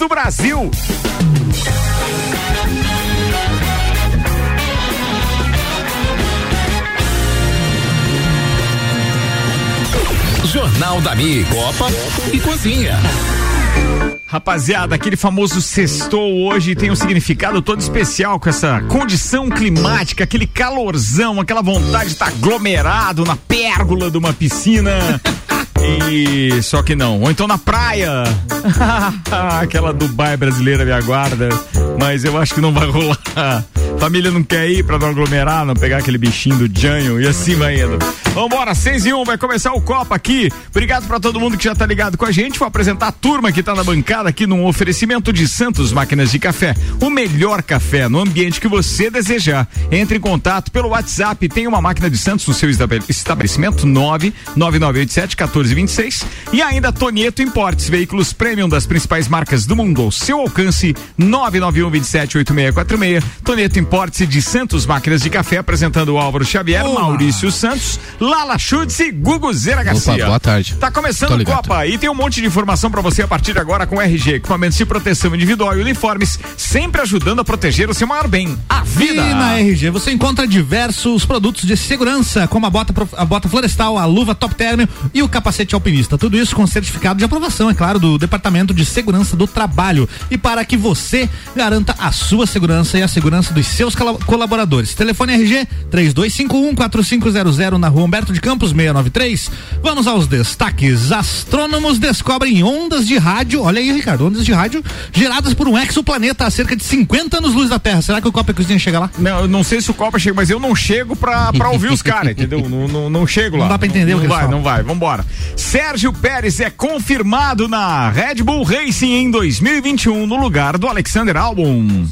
do Brasil. Jornal da Mi, Copa e Cozinha. Rapaziada, aquele famoso sextou hoje tem um significado todo especial com essa condição climática, aquele calorzão, aquela vontade de estar aglomerado na pérgola de uma piscina. E só que não. Ou então na praia. Aquela Dubai brasileira me aguarda. Mas eu acho que não vai rolar. Família não quer ir pra não aglomerar, não pegar aquele bichinho do Janho e assim vai indo. Vambora, 6 e 1, um, vai começar o Copa aqui. Obrigado pra todo mundo que já tá ligado com a gente. Vou apresentar a turma que tá na bancada aqui num oferecimento de Santos Máquinas de Café. O melhor café no ambiente que você desejar. Entre em contato pelo WhatsApp. Tem uma máquina de Santos no seu estabelecimento 99987 1426. E ainda Tonieto Importes, veículos premium das principais marcas do mundo ao seu alcance 991 27 8646. Tonieto Importes de Santos Máquinas de Café apresentando o Álvaro Xavier, Olá. Maurício Santos Lala Schutz e Gugu Zera Garcia. Opa, boa tarde. Tá começando o Copa e tem um monte de informação para você a partir de agora com RG, equipamentos de proteção individual e uniformes, sempre ajudando a proteger o seu maior bem, a vida. E na RG você encontra diversos produtos de segurança, como a bota, a bota florestal, a luva top term e o capacete alpinista. Tudo isso com certificado de aprovação, é claro, do Departamento de Segurança do Trabalho. E para que você garanta a sua segurança e a segurança dos seus colaboradores. Telefone RG 3251 4500 na rua Humberto de Campos 693. Vamos aos destaques. Astrônomos descobrem ondas de rádio. Olha aí, Ricardo, ondas de rádio geradas por um exoplaneta a cerca de 50 anos luz da Terra. Será que o Copa Cozinha chega lá? Não, eu não sei se o Copa chega, mas eu não chego pra, pra ouvir os caras, entendeu? Não, não, não, chego lá. Não dá pra entender não, o que Não vai, não vai. Vambora. Sérgio Pérez é confirmado na Red Bull Racing em 2021 no lugar do Alexander Albon.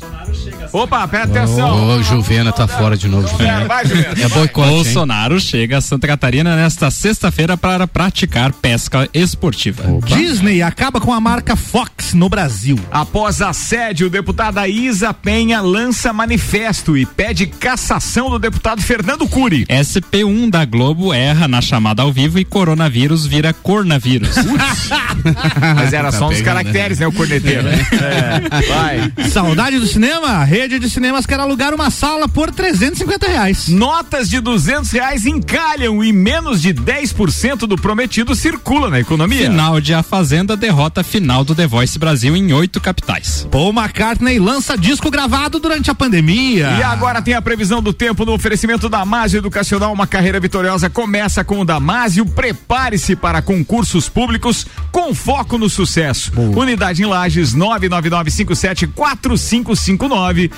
Opa, presta atenção. Ô, oh, Juvena tá fora de novo. É, vai, Juvena. É boicote. Bolsonaro hein? chega a Santa Catarina nesta sexta-feira para praticar pesca esportiva. Opa. Disney acaba com a marca Fox no Brasil. Após assédio, deputada Isa Penha lança manifesto e pede cassação do deputado Fernando Cury. SP1 da Globo erra na chamada ao vivo e coronavírus vira cornavírus. Mas era só tá uns caracteres, né? O corneteiro. É. Vai. Saudade do cinema? Rede de cinemas quer alugar uma sala por 350 reais. Notas de 200 reais encalham e menos de 10% do prometido circula na economia. Final de A Fazenda derrota final do The Voice Brasil em oito capitais. Paul McCartney lança disco gravado durante a pandemia. E agora tem a previsão do tempo no oferecimento da Damásio Educacional. Uma carreira vitoriosa começa com o Damásio. Prepare-se para concursos públicos com foco no sucesso. Boa. Unidade em Lages 999574559.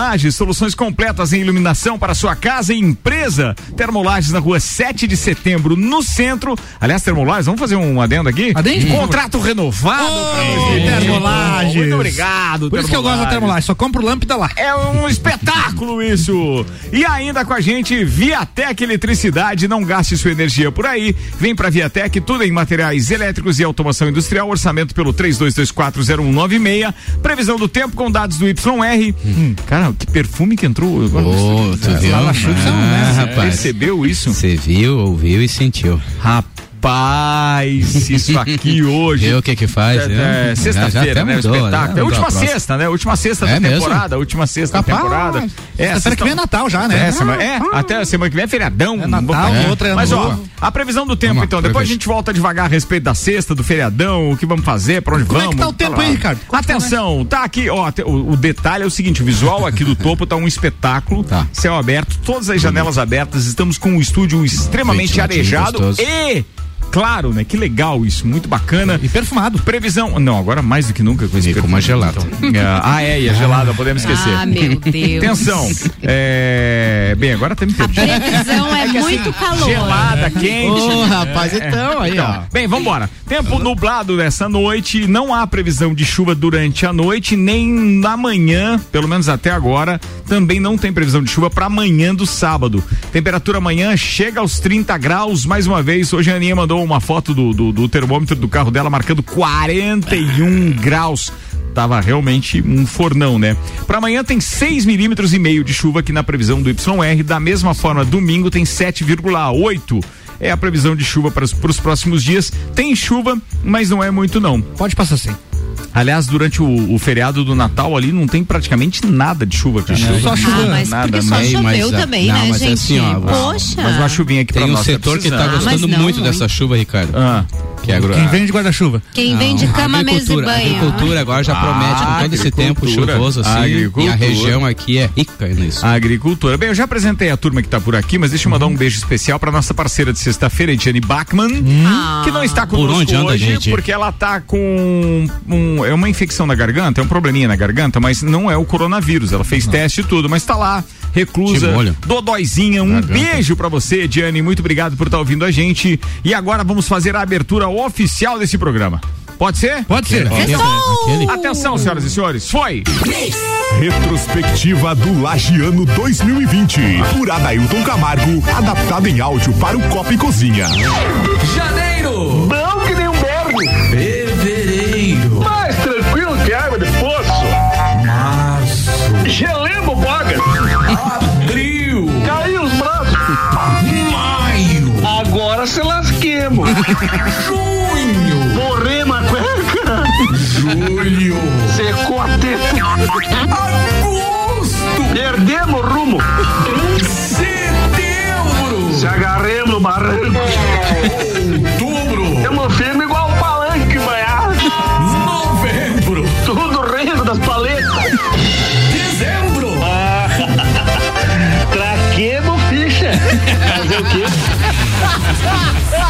Termolages, soluções completas em iluminação para sua casa e empresa. Termolages na rua 7 de setembro, no centro. Aliás, Termolages, vamos fazer um adendo aqui? Adendo? Contrato renovado. Oh, Termolages. Muito obrigado, Por isso que eu gosto da Termolages, só compro lâmpada lá. É um espetáculo isso. E ainda com a gente, Viatec Eletricidade, não gaste sua energia por aí. Vem pra Viatec, tudo em materiais elétricos e automação industrial, orçamento pelo 32240196. Previsão do tempo com dados do YR. Hum. Cara, que perfume que entrou. Oh, tu viu? Ah, né? rapaz. Percebeu isso? Você viu, ouviu e sentiu. Rapaz Rapaz, isso aqui hoje. E o que que faz? É, é, Sexta-feira, né? Mudou, o espetáculo. É, última sexta, né? Última sexta é da mesmo? temporada. Última sexta da temporada. É, sexta que vem é Natal já, né? É, semana, é ah, até semana que vem é feriadão. É Natal, é. outra é Mas ó, a previsão do tempo, então. Depois a gente volta devagar a respeito da sexta, do feriadão, o que vamos fazer, pra onde Como vamos. Como é que tá o tempo aí, Ricardo? Atenção, tá aqui, ó, o, o, detalhe é o seguinte, o visual aqui do topo tá um espetáculo, tá. céu aberto, todas as janelas abertas, estamos com um estúdio extremamente arejado e claro, né? Que legal isso, muito bacana. E perfumado. Previsão. Não, agora mais do que nunca com esse e com uma gelada. Então. ah, é, e a gelada, podemos esquecer. Ah, meu Deus. Atenção. É... Bem, agora tá me perdido. A previsão é, é muito assim, calor. Gelada, quente. Ô, oh, rapaz, é, então, aí, então, ó. Bem, vambora. Tempo nublado dessa noite, não há previsão de chuva durante a noite, nem na manhã, pelo menos até agora, também não tem previsão de chuva para amanhã do sábado. Temperatura amanhã chega aos 30 graus, mais uma vez, hoje a Aninha mandou uma foto do, do, do termômetro do carro dela marcando 41 graus tava realmente um fornão, né? Para amanhã tem 6 milímetros e meio de chuva aqui na previsão do YR. Da mesma forma, domingo tem 7,8 é a previsão de chuva para os próximos dias. Tem chuva, mas não é muito não. Pode passar sim. Aliás, durante o, o feriado do Natal ali não tem praticamente nada de chuva, cara. Só chuva. Ah, mas nada, porque só mas- choveu mas, ah, também, não, né, mas é gente? assim, ó, Poxa. Mas uma chuvinha aqui pra Tem um nós. setor que tá Ah, mas gostando não muito muito. dessa chuva, Ricardo. Ah, Que é agro... Quem vende guarda-chuva? Quem Não, vende cama, mesa e banho. agricultura agora já promete com todo esse tempo chuvoso assim. agricultura. E a região aqui é rica nisso. a agricultura. Bem, eu já apresentei a turma que tá por aqui, mas deixa eu mandar um beijo especial pra nossa parceira de sexta-feira, Ediane Bachmann, Ah. que não está Por conosco onde anda, hoje, gente? porque ela tá com um, é uma infecção na garganta, é um probleminha na garganta, mas não é o coronavírus. Ela fez teste e tudo, mas tá lá, reclusa, dodóizinha. Um Garganta. beijo pra você, Ediane. Muito obrigado por estar ouvindo a gente. E agora vamos fazer a abertura oficial desse programa. Pode ser? Pode ser. Aquele- aquele- Atenção, senhoras e senhores, foi! Retrospectiva do Lagiano 2020. Por Adailton Camargo, adaptado em áudio para o Copa e Cozinha. Janeiro. Lasquemos. Junho. Morremos a cueca. Julho. Secou a teta. Agosto. Perdemos o rumo. Setembro. Se agarremos no barranco. Outubro. Tamo firme igual um palanque banhado. Novembro. Tudo rindo das paletas. Dezembro. Traquemos ficha. Fazer o quê?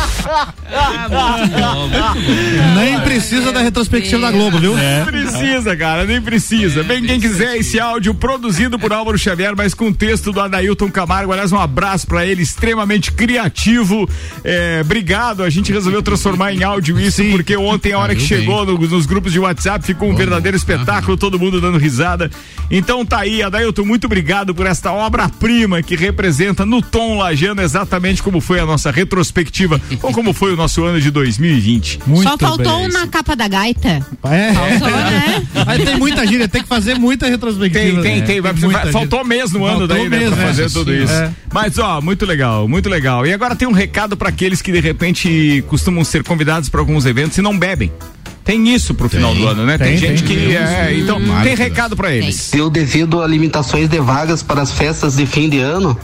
Nem precisa da retrospectiva da Globo, viu? Precisa, cara, nem precisa. Bem, quem quiser esse áudio produzido por Álvaro Xavier, mas com texto do Adailton Camargo. Aliás, um abraço pra ele, extremamente criativo. É, obrigado, a gente resolveu transformar em áudio isso, porque ontem, a hora que chegou no- nos grupos de WhatsApp, ficou um verdadeiro espetáculo, todo mundo dando risada. Então tá aí, Adailton, muito obrigado por esta obra-prima que representa no tom lajano exatamente como foi a nossa retrospectiva, ou como foi o nosso ano de 2020. Muito Só faltou bem. na capa da gaita. É. Faltou, né? Aí tem muita gíria, tem que fazer muita retrospectiva. Tem, tem, né? tem. Vai, gíria. faltou mês no ano Faltou daí, né? Pra né? fazer tudo Sim, isso. é. Mas, ó, muito legal, muito legal. E agora tem um recado pra aqueles que de repente costumam ser convidados para alguns eventos e não bebem. Tem isso pro final do ano, né? Tem, Tem, gente tem. que. É, então, Tomara tem recado pra eles. Eu, devido a limitações de vagas para as festas de fim de ano,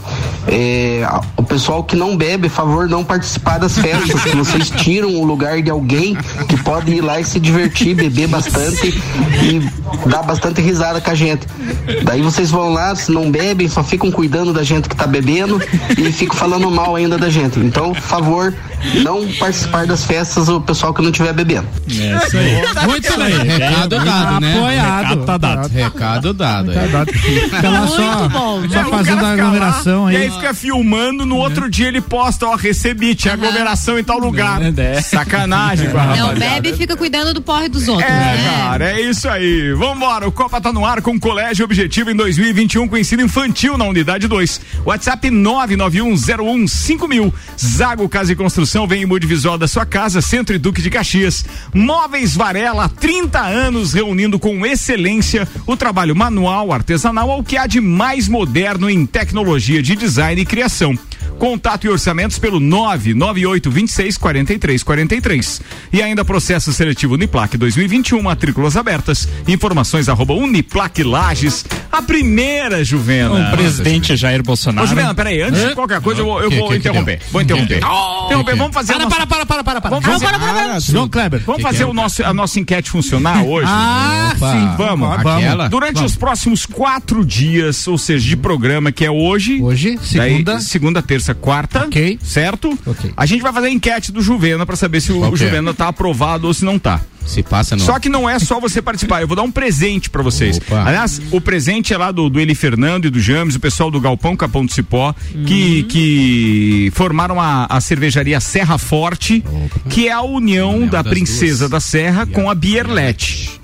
é, o pessoal que não bebe, favor não participar das festas, que vocês tiram o lugar de alguém que pode ir lá e se divertir, beber bastante e dar bastante risada com a gente. Daí vocês vão lá, se não bebem, só ficam cuidando da gente que tá bebendo e ficam falando mal ainda da gente. Então, favor, não participar das festas o pessoal que não estiver bebendo. É isso aí. Muito bem. Recado dado, né? Apoiado. Recado tá dado. Recado dado. é. Recado dado. Fica lá só, Muito bom. só É, o fazendo a fica aglomeração E aí. aí fica filmando, no outro dia ele posta, ó, recebi, tinha aglomeração em tal lugar. É. Sacanagem com a Não bebe e fica cuidando do porre dos outros, É, né? cara, é isso aí. Vambora, o Copa tá no ar com Colégio Objetivo em 2021 com ensino infantil na unidade 2. WhatsApp 991015000. Zago Casa e Construção vem em mude visual da sua casa, Centro e Duque de Caxias. Móveis Varela, há 30 anos reunindo com excelência o trabalho manual, artesanal ao que há de mais moderno em tecnologia de design e criação. Contato e orçamentos pelo 998 26 43 43. E ainda processo seletivo Uniplac 2021, matrículas abertas. Informações arroba Uniplac Lages. A primeira, Juvena. O presidente Jair Ô, Bolsonaro. Juvena, peraí, antes de qualquer coisa, eu vou, eu Que- vou que- que interromper. Vou interromper. Interromper, vamos fazer. Para, para, para, para, para, para. Vamos fazer, Ah, João Kleber. vamos Que fazer que é? o nosso, a nossa enquete funcionar hoje. Ah, Opa. sim. Vamos. Aquela? Durante os próximos quatro dias, ou seja, de programa, que é hoje. Hoje, daí, segunda. segunda, terça, quarta. Ok. Certo? Ok. A gente vai fazer a enquete do Juvena pra saber se o, Qual o? Juvena tá aprovado ou se não tá. Se passa no. Só que não é só você participar. Eu vou dar um presente pra vocês. Opa. Aliás, o presente é lá do, do Eli Fernando e do James, o pessoal do Galpão Capão do Cipó, que, que formaram a, a cervejaria Serra Forte, que é a união União da Princesa duas. da Serra com a Bierlete.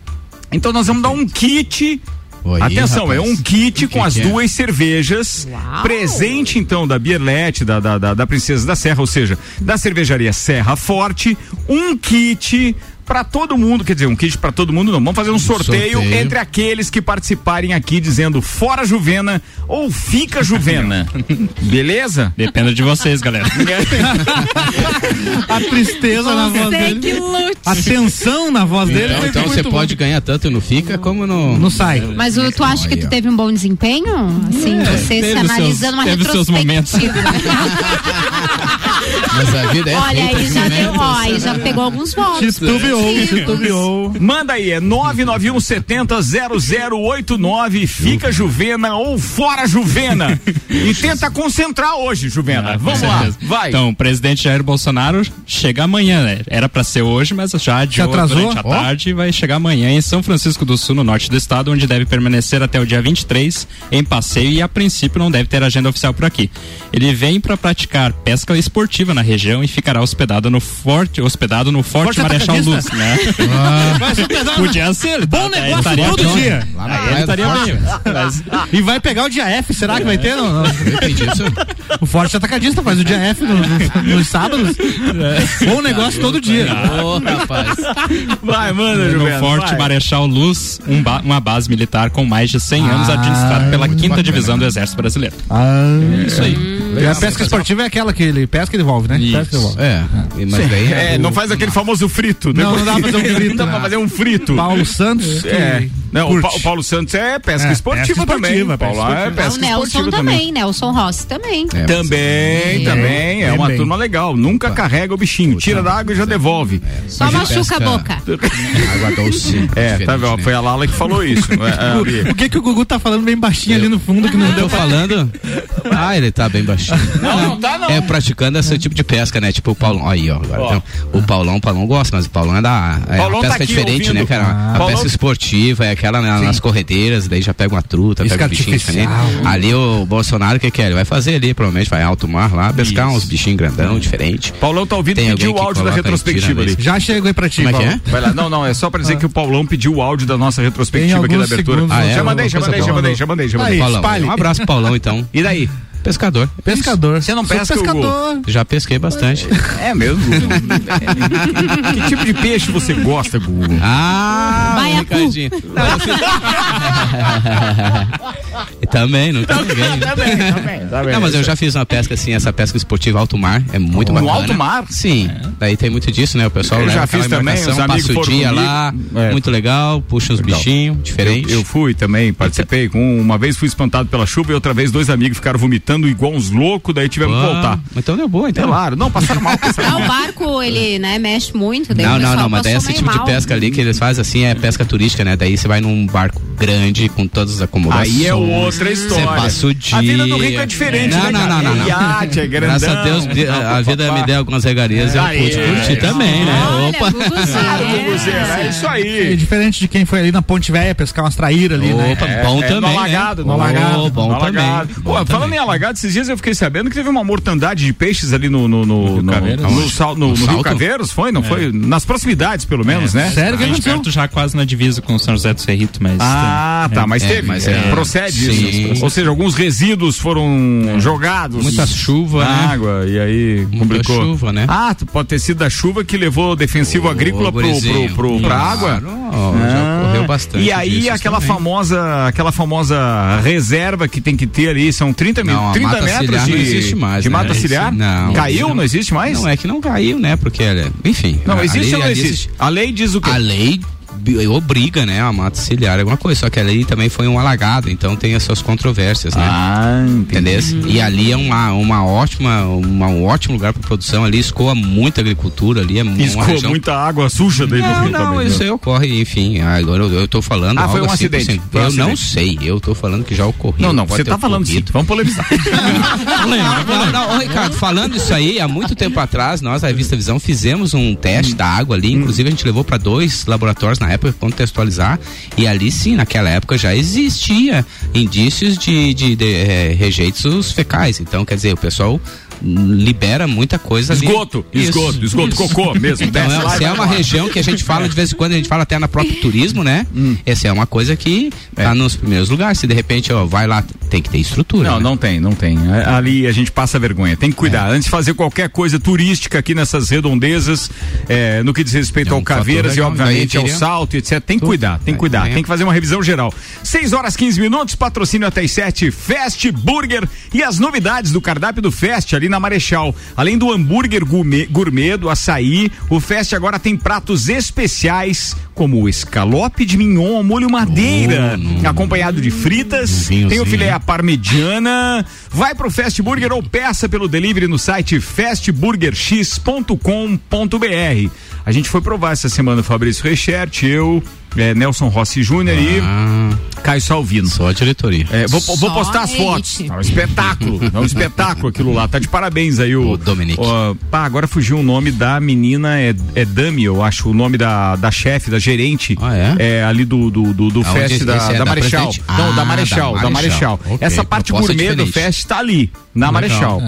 Então nós vamos dar um kit. Oi, Atenção, rapaz. é um kit O que com as que é? duas cervejas. Presente, então, da Bierlete, da, da, da, da Princesa da Serra, ou seja, da cervejaria Serra Forte. Um kit pra todo mundo, quer dizer, um kit pra todo mundo não. Vamos fazer um sorteio, sorteio. entre aqueles que participarem aqui dizendo fora Juvena ou fica Juvena. Beleza? Depende de vocês, galera. A tristeza na voz Você dele. A tensão na voz dele. Então, foi então muito você bom. pode ganhar tanto no Fica como no. Não sai. Mas o, tu acha que tu teve um bom desempenho? Assim, você se analisando uma seus- teve seus momentos. retrospectiva. Mas a vida é Olha, aí já deu, ó, aí já pegou alguns votos. Titubeou, titubeou. Manda aí, é 991 70 0089, fica Juvena ou fora Juvena. e tenta concentrar hoje, Juvena. Ah, Vamos lá, vai. Então, o presidente Jair Bolsonaro chega amanhã, né? Era pra ser hoje, mas já adiou atrasou? durante a tarde e vai chegar amanhã em São Francisco do Sul, no norte do estado, onde deve permanecer até o dia 23 em passeio e a princípio não deve ter agenda oficial por aqui. Ele vem para praticar pesca esportiva na região e ficará hospedado no Forte, hospedado no Forte, Forte Marechal Luz, Atacadista. né? Vai pesado. Podia ser, ele Bom tá- negócio estaria todo dia. Lá na praia do estaria Forte. bem. Mas- E vai pegar o dia F, será que vai ter? Não, não. O Forte Atacadista faz o dia F no- no- nos sábados. Bom negócio todo dia. Ô, rapaz. Vai, manda, no. Forte vai. Marechal Luz, um ba- uma base militar com mais de 100 anos administrada pela quinta divisão do Exército Brasileiro. Ah, Isso aí. e a pesca esportiva é aquela que ele pesca e devolve, né? Isso. Pesca e devolve. É, mas daí É, o- não faz aquele famoso frito. Não, não dá pra fazer um frito, Não dá pra fazer um frito. Paulo Santos. que É. Não, o. Pa- o Paulo Santos é pesca É, esportiva pesca também. esportiva, Paulo pesca é o pesca Nelson esportiva também, também. Nelson Rossi também. É, Também, também. É uma bem. turma legal. Nunca carrega o bichinho. Tira da água e já devolve. Só Mas machuca a boca. Água doce. É, tá vendo? né? Foi a Lala que falou isso. É, é, ali. O que que o Gugu tá falando bem baixinho ali no fundo que não Eu deu falando. Ah, ele tá bem baixinho. Não, não tá não. É praticando esse tipo de pesca, né? Tipo o Paulão. Aí, ó. Agora, então, o Paulão, o Paulão gosta, mas o Paulão é da. É, Paulão tá pesca diferente, né, cara? Ah. A pesca esportiva é aquela na- nas corredeiras, daí já pega uma truta, Isca pega um bichinho diferente. Ali o Bolsonaro, o que que é? Ele vai fazer ali, provavelmente, vai alto mar lá, pescar uns bichinhos grandão, diferente. Paulão tá ouvindo Tem pediu o áudio da retrospectiva ali. mesmo. Já chegou aí pra ti, Como é que Paulo. é? Vai lá. Não, não, é só pra dizer que o Paulão pediu o áudio da nossa retrospectiva aqui da abertura. Ah, é? Já mandei, já mandei, já mandei, já mandei, já mandei. Um abraço, pro Paulão, então. E daí? Pescador. Pescador. Você não pesca, Hugo? pescador. Já pesquei bastante. É mesmo? que tipo de peixe você gosta, Gugu? Ah, Baiacu. Ricardinho. Também, não tem ninguém. Tá Não, mas eu já fiz uma pesca assim, essa pesca esportiva alto mar, é muito No bacana. alto mar? Sim. Daí tem muito disso, né? O pessoal Eu já fiz também, os amigos passa o foram dia comigo. lá, É. muito legal, puxa uns Legal. bichinhos diferentes. Eu, eu fui também, participei. Com, uma vez fui espantado pela chuva e outra vez dois amigos ficaram vomitando igual uns loucos, daí tivemos que Ah, voltar. Então deu boa, então. Claro, não, passaram mal, passaram Ah, mal. o barco, ele, né, mexe muito. daí Não, não, não, mas daí esse tipo de mal. pesca ali que eles fazem assim é pesca turística, né? Daí você vai num barco grande com todas as acomodações. Aí é outra história. Você passa o dia. A vida do rico é diferente, não, né, não, não, não, não. É iate, é grandão. Graças a Deus, a, a vida me deu algumas regalias e eu Aí, pude curtir também, né? Olha, Opa! Guguzinho, É isso É aí. diferente de quem foi ali na Ponte Velha pescar umas traíras ali, né? Opa, bom É, também, no alagado, né? no alagado. Bom no também. alagado. Pô, Bom falando também. em alagado, esses dias eu fiquei sabendo que teve uma mortandade de peixes ali no, no, no, no, Caveiras? no, sal- no- Rio? Caveiros, foi? Não foi? Nas proximidades, pelo menos, né? Sério que A gente aconteceu? perto já quase na divisa com o São José do Cerrito, mas. Ah, tá, mas É, teve. mas é, é- procede sim. isso. Ou seja, alguns resíduos foram jogados. Muita chuva, na né? água, e aí Muita complicou. chuva, né? Ah, pode ter sido da chuva que levou o defensivo agrícola pro, pro, pro, pra água. Claro, já ocorreu bastante. E aí aquela também. famosa, aquela famosa reserva que tem que ter ali, são 30, mil, Não, a 30 mata metros de, não existe mais, de né? mata ciliar? Não. Caiu? Não existe mais? Não, é que não caiu, né? Porque, enfim. Não, existe ou não ali existe? A lei diz o quê? A lei obriga, né, a mata ciliar alguma coisa, só que a lei também foi um alagado, então tem as suas controvérsias, né? Ah. Entendeu? E ali é uma, uma ótima, uma, um ótimo lugar para produção. Ali escoa muita agricultura ali. É Escoa região... muita água suja dentro do Não, rio não, também. isso né? aí ocorre, enfim. Agora eu, eu tô falando. Ah, foi algo um assim, acidente, assim, foi um eu não acidente. sei, eu tô falando que já ocorreu. Não, não, você tá falando sim. ocorrido. Vamos polemizar. Não, não, Ricardo, falando isso aí, há muito tempo atrás, nós, da Revista Visão, fizemos um teste da água ali, inclusive a gente levou para dois laboratórios na época contextualizar, e ali sim, naquela época já existia indícios de, de, de, eh, rejeitos fecais. Então, quer dizer, o pessoal libera muita coisa ali. Esgoto, Isso. esgoto, esgoto, cocô mesmo. Então, é, e se é uma região que a gente fala de vez em quando, a gente fala até na própria turismo, né? Essa é uma coisa que tá nos primeiros lugares. Se de repente, ó, vai lá, tem que ter estrutura. Não, né? não tem, não tem. É, Ali a gente passa vergonha. Tem que cuidar. Antes de fazer qualquer coisa turística aqui nessas redondezas, é, no que diz respeito É um ao Caveiras e, fator legal. obviamente, ao salto, etc. Tem que cuidar, tem que cuidar. É. Tem que fazer uma revisão geral. 6 horas 15 minutos, patrocínio até as 7, Fast Burger e as novidades do cardápio do Fest ali na Marechal. Além do hambúrguer gourmet, gourmet do açaí, o Fest agora tem pratos especiais como o escalope de mignon ao molho madeira, acompanhado de fritas, vinhozinho. tem o filé à parmegiana. Vai pro Fast Burger ou peça pelo delivery no site fastburgerx.com.br. A gente foi provar essa semana Fabrício Rechert, eu, eh, Nelson Rossi Júnior Ah, e Caio Salvino. só a diretoria. É, vou, vou postar as fotos. É um espetáculo. É um espetáculo aquilo lá. Tá de parabéns aí o. O Dominique. ó, pá, agora fugiu o nome da menina. É, é Dami, eu acho. O nome da, da chefe, da gerente. Ah, é? ali do, do, do, do Fest da, é da da Marechal. Não, Ah, da Marechal. da Da Marechal. Marechal. Ok, Essa parte gourmet do. Fest tá ali, na Legal. Marechal.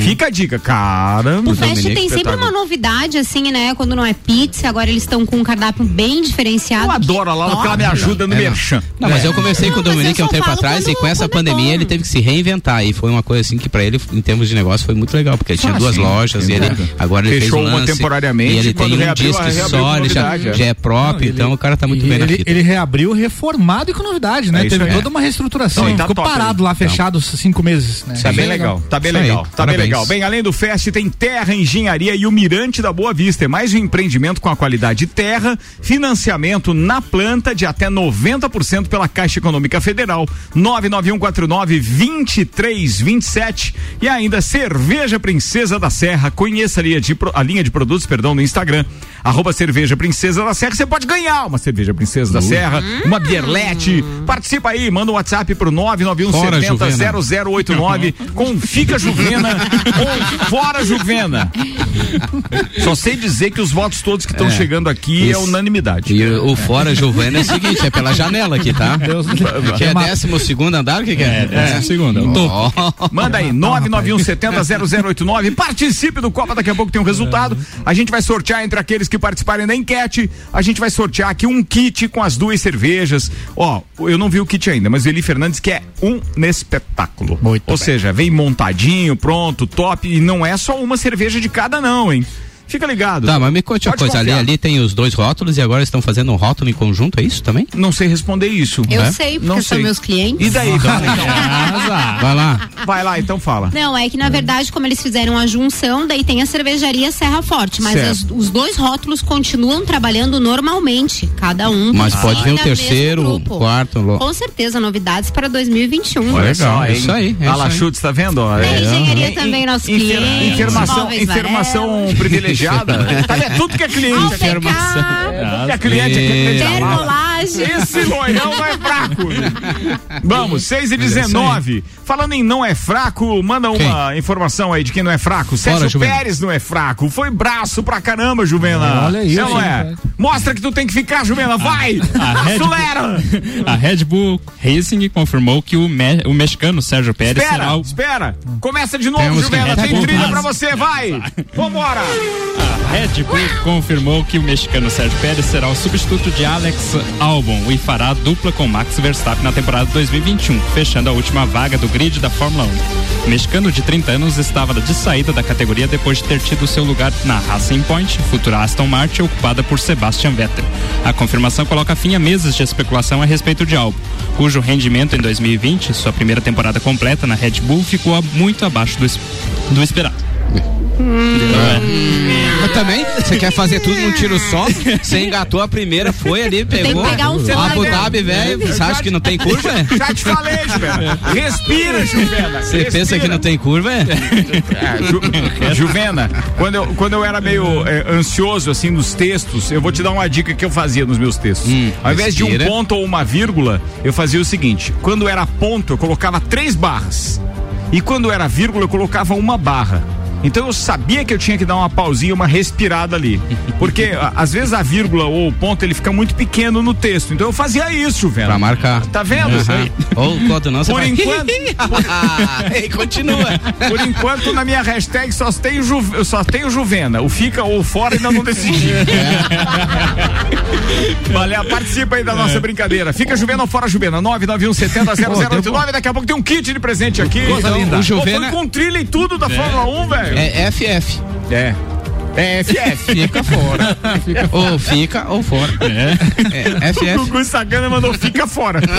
Fica a dica, caramba. O Fest Dominique, tem sempre espetáculo. uma novidade, assim, né? Quando não é pizza, agora eles estão com um cardápio bem diferenciado. Eu adoro a Laura porque ela me ajuda no É, não. merchan. Não, mas eu conversei com o Não, Dominique há um tempo atrás quando- e com essa é pandemia bom. ele teve que se reinventar e foi uma coisa assim que pra ele, em termos de negócio, foi muito legal, porque ele tinha Ah, duas sim, lojas e ele agora ele Fechou fez o uma lance, temporariamente e ele tem um reabriu, disco reabriu só, ele já, é. já é próprio, Não, então ele- o cara tá muito bem na ele, fita. ele reabriu reformado e com novidade, né? É Teve toda uma reestruturação. Não, e tá Ficou parado lá, fechado cinco meses, né? Tá Isso bem é legal, tá bem Isso aí, legal, tá bem parabéns. legal. Bem, além do Fest, tem Terra Engenharia e o Mirante da Boa Vista. É mais um empreendimento com a qualidade terra, financiamento na planta de até 90% pela Caixa Econômica Federal. 99149 2327 e ainda Cerveja Princesa da Serra. Conheça a linha de, a linha de produtos, perdão, no Instagram. Arroba Cerveja Princesa da Serra. Você pode ganhar uma Cerveja Princesa da Serra, uma Bierlete. Participa aí, manda um WhatsApp pro 991 Fora, 70 Juvena. 0089 com Fica Juvena ou Fora Juvena. Só sei dizer que os votos todos que estão chegando aqui é Isso. unanimidade. E o, o fora Giovana é o seguinte, é pela janela aqui, tá? Deus- Que é décimo segundo andar, o que que é? décimo segundo, é o topo. Ó. Manda aí, 991700089. Participe do Copa, daqui a pouco tem um resultado. A gente vai sortear entre aqueles que participarem da enquete. A gente vai sortear aqui um kit com as duas cervejas. Ó, eu não vi o kit ainda, mas o Eli Fernandes quer um espetáculo. Muito Ou bem. seja, vem montadinho, pronto, top. E não é só uma cerveja de cada, não, hein? Fica ligado. Tá, mas me conte uma coisa, ali, ali tem os dois rótulos e agora estão fazendo um rótulo em conjunto, é isso também? Não sei responder isso. Eu né? sei, porque Não são sei. meus clientes. E daí, então? Vai lá. Vai lá, então fala. Não, é que na verdade, como eles fizeram a junção, daí tem a cervejaria Serra Forte, mas as- os dois rótulos continuam trabalhando normalmente, cada um. Mas pode vir o terceiro, o quarto. lo- Com certeza, novidades para 2021. Olha Só, legal, é isso aí. É A isso La aí. Chutes, tá vendo? É. engenharia En- também, nossos enfer- clientes. Informação, Varela. Privilegiada. tá vendo? Tudo que é cliente. É, tudo que é cliente, é cliente Esse loirão não é fraco. Vamos, 6 e 19. Falando em não é fraco, manda uma informação aí de quem não é fraco. Sérgio Juvena. Pérez não é fraco. Foi braço pra caramba, Juvena. Olha isso, não é? Mostra que tu tem que ficar, Juvena. Vai! a Red Bull- Acelera! A Red Bull Racing confirmou que o, me- o mexicano Sérgio Pérez Espera, será o espera. Começa de novo, Temos Juvena. Tem trilha Plus. pra você, vai! Vambora! A Red Bull confirmou que o mexicano Sérgio Pérez será o substituto de Alex Albon e fará dupla com Max Verstappen na temporada 2021, fechando a última vaga do grid da Fórmula 1. O mexicano de 30 anos estava de saída da categoria depois de ter tido seu lugar na Racing Point, futura Aston Martin, ocupada por Sebastian Vettel. A confirmação coloca fim a meses de especulação a respeito de Albon, cujo rendimento em 2020, sua primeira temporada completa na Red Bull, ficou muito abaixo do, do esperado. Mas também, você quer fazer tudo num tiro só? Você engatou a primeira, foi ali, pegou. que pegar um Abu fôlego. Dhabi, velho. Você acha que não tem curva? é? Já te falei, Juvena. Respira, Juvena. Você pensa que não tem curva, é? É, Ju- Juvena, quando eu, quando eu era meio é, ansioso assim nos textos, eu vou te dar uma dica que eu fazia nos meus textos. Hum, Ao invés de um respira. ponto ou uma vírgula, eu fazia o seguinte: quando era ponto, eu colocava três barras. E quando era vírgula, eu colocava uma barra. Então eu sabia que eu tinha que dar uma pausinha, uma respirada ali. Porque às vezes a vírgula ou o ponto ele fica muito pequeno no texto. Então eu fazia isso, velho. Pra marcar. Tá vendo? Aham. Ou quando não, você Por vai... enquanto, e continua. por enquanto na minha hashtag só tem, Ju, só tem o Juvena. O fica ou fora ainda não decidi. Valeu, participa aí da nossa brincadeira. Fica Juvena ou fora Juvena? 991700089. Daqui a pouco tem um kit de presente aqui. Coisa linda. o Pô, Juvena- foi com trilha e tudo da Fórmula 1, velho. É FF. É. É FF. Fica fora. ou fica ou fora. É. O FF. Gugu Sagana mandou fica fora.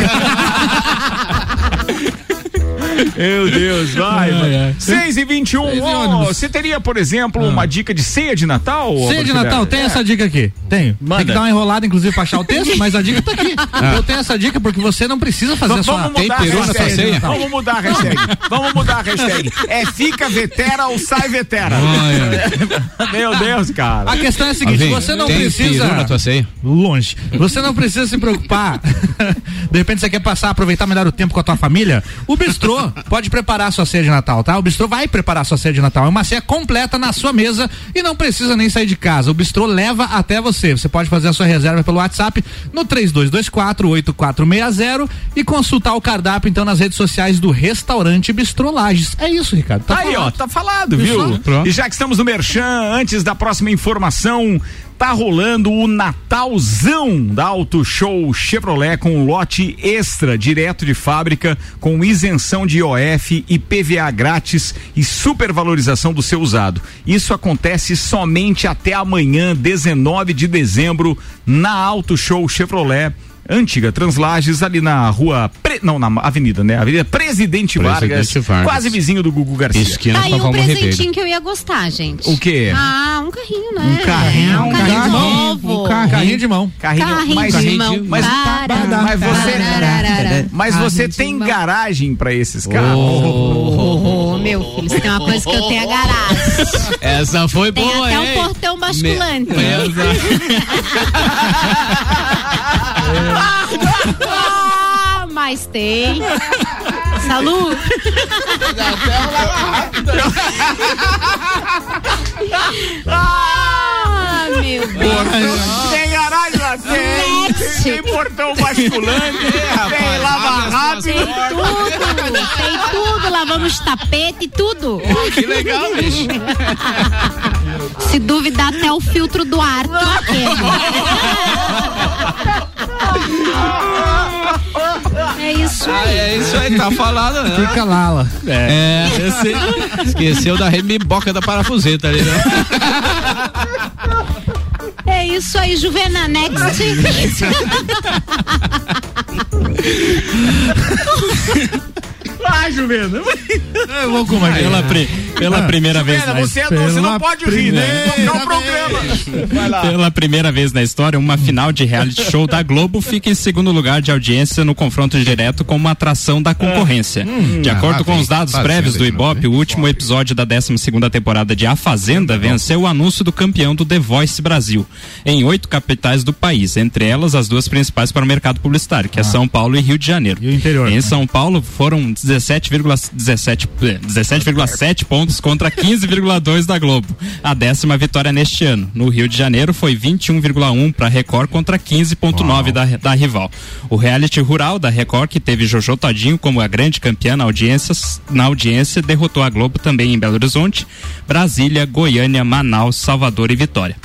Meu Deus, vai. vai. 6 e 21. Seis e Ó, ônibus. Você teria, por exemplo, uma dica de ceia de Natal? Ceia de? Natal, tem essa dica aqui. Tenho. Manda. Tem que dar uma enrolada, inclusive, pra achar o texto, mas a dica tá aqui. Eu tenho essa dica porque você não precisa fazer a Vamos, sua. vamos Tem mudar a peru na hashtag. sua ceia? Vamos mudar a hashtag. Vamos mudar a hashtag. É fica vetera ou sai vetera. Meu Deus, cara. A questão é a seguinte, você não tem precisa. peru na tua ceia? Longe. Você não precisa se preocupar. De repente você quer passar, aproveitar melhor o tempo com a tua família. O bistrô pode preparar sua ceia de Natal, tá? O bistrô vai preparar sua ceia de Natal. É uma ceia completa na sua mesa e não precisa nem sair de casa. O bistrô leva até você. Você pode fazer a sua reserva pelo WhatsApp no 32248460 e consultar o cardápio então nas redes sociais do restaurante Bistrô Lages. É isso, Ricardo. Tá Aí, ó, falado. tá falado, viu? E já que estamos no Merchan, antes da próxima informação, tá rolando o Natalzão da Auto Show Chevrolet com um lote extra, direto de fábrica, com isenção de IOF e PVA grátis e supervalorização do seu usado. Isso acontece somente até amanhã, 19 de dezembro, na Auto Show Chevrolet. Antiga Translages, ali na rua. Pre- Não, na avenida, né? Avenida Presidente, Presidente Vargas, Vargas. quase vizinho do Gugu Garcia. Esquina Tá aí um presentinho Ribeiro. que eu ia gostar, gente. O quê? Ah, um carrinho, né? Um carrinho, um um carrinho carrinho, novo. um carrinho de mão. Carrinho, Carrinho mas, de mão. mas- mas você- mas você tem garagem pra esses carros? Oh, oh, meu filho, se tem uma coisa que eu tenho é a garagem. Essa foi Tem boa, até hein? um portão basculante. Mas tem. Salud. Ah, meu Deus. Tem garagem lá? Tem. Tem portão basculante, tem lava rápido. Tem tudo, tem tudo. Lavamos tapete e tudo. Que legal, bicho. Se duvidar, até o filtro do ar. troquemos. É isso Ah, aí. é isso aí, tá falado, né? Fica Lala. É, esse- esqueceu da remiboca da parafuseta ali, né? É isso aí, Juvena Next. Vai, Juvena. Vamos com mais. Pela, pri- pela primeira vez você é doce, não pode rir, né? primeira Tocar o programa. Vai lá. Pela primeira vez na história, uma final de reality show da Globo fica em segundo lugar de audiência no confronto direto com uma atração da concorrência. de acordo ah, com os dados Fazenda prévios do Ibope, o último episódio da 12 segunda temporada de A Fazenda venceu o anúncio do campeão do The Voice Brasil em oito capitais do país, entre elas as duas principais para o mercado publicitário, que é São Paulo e Rio de Janeiro. E o interior? Em São Paulo foram 17,17 eh, 17,7 pontos contra 15,2 da Globo. A décima vitória neste ano. No Rio de Janeiro foi 21,1 para Record contra 15,9 da, da rival. O reality rural da Record, que teve Jojo Todinho como a grande campeã na audiência, na audiência derrotou a Globo também em Belo Horizonte, Brasília, Goiânia, Manaus, Salvador e Vitória.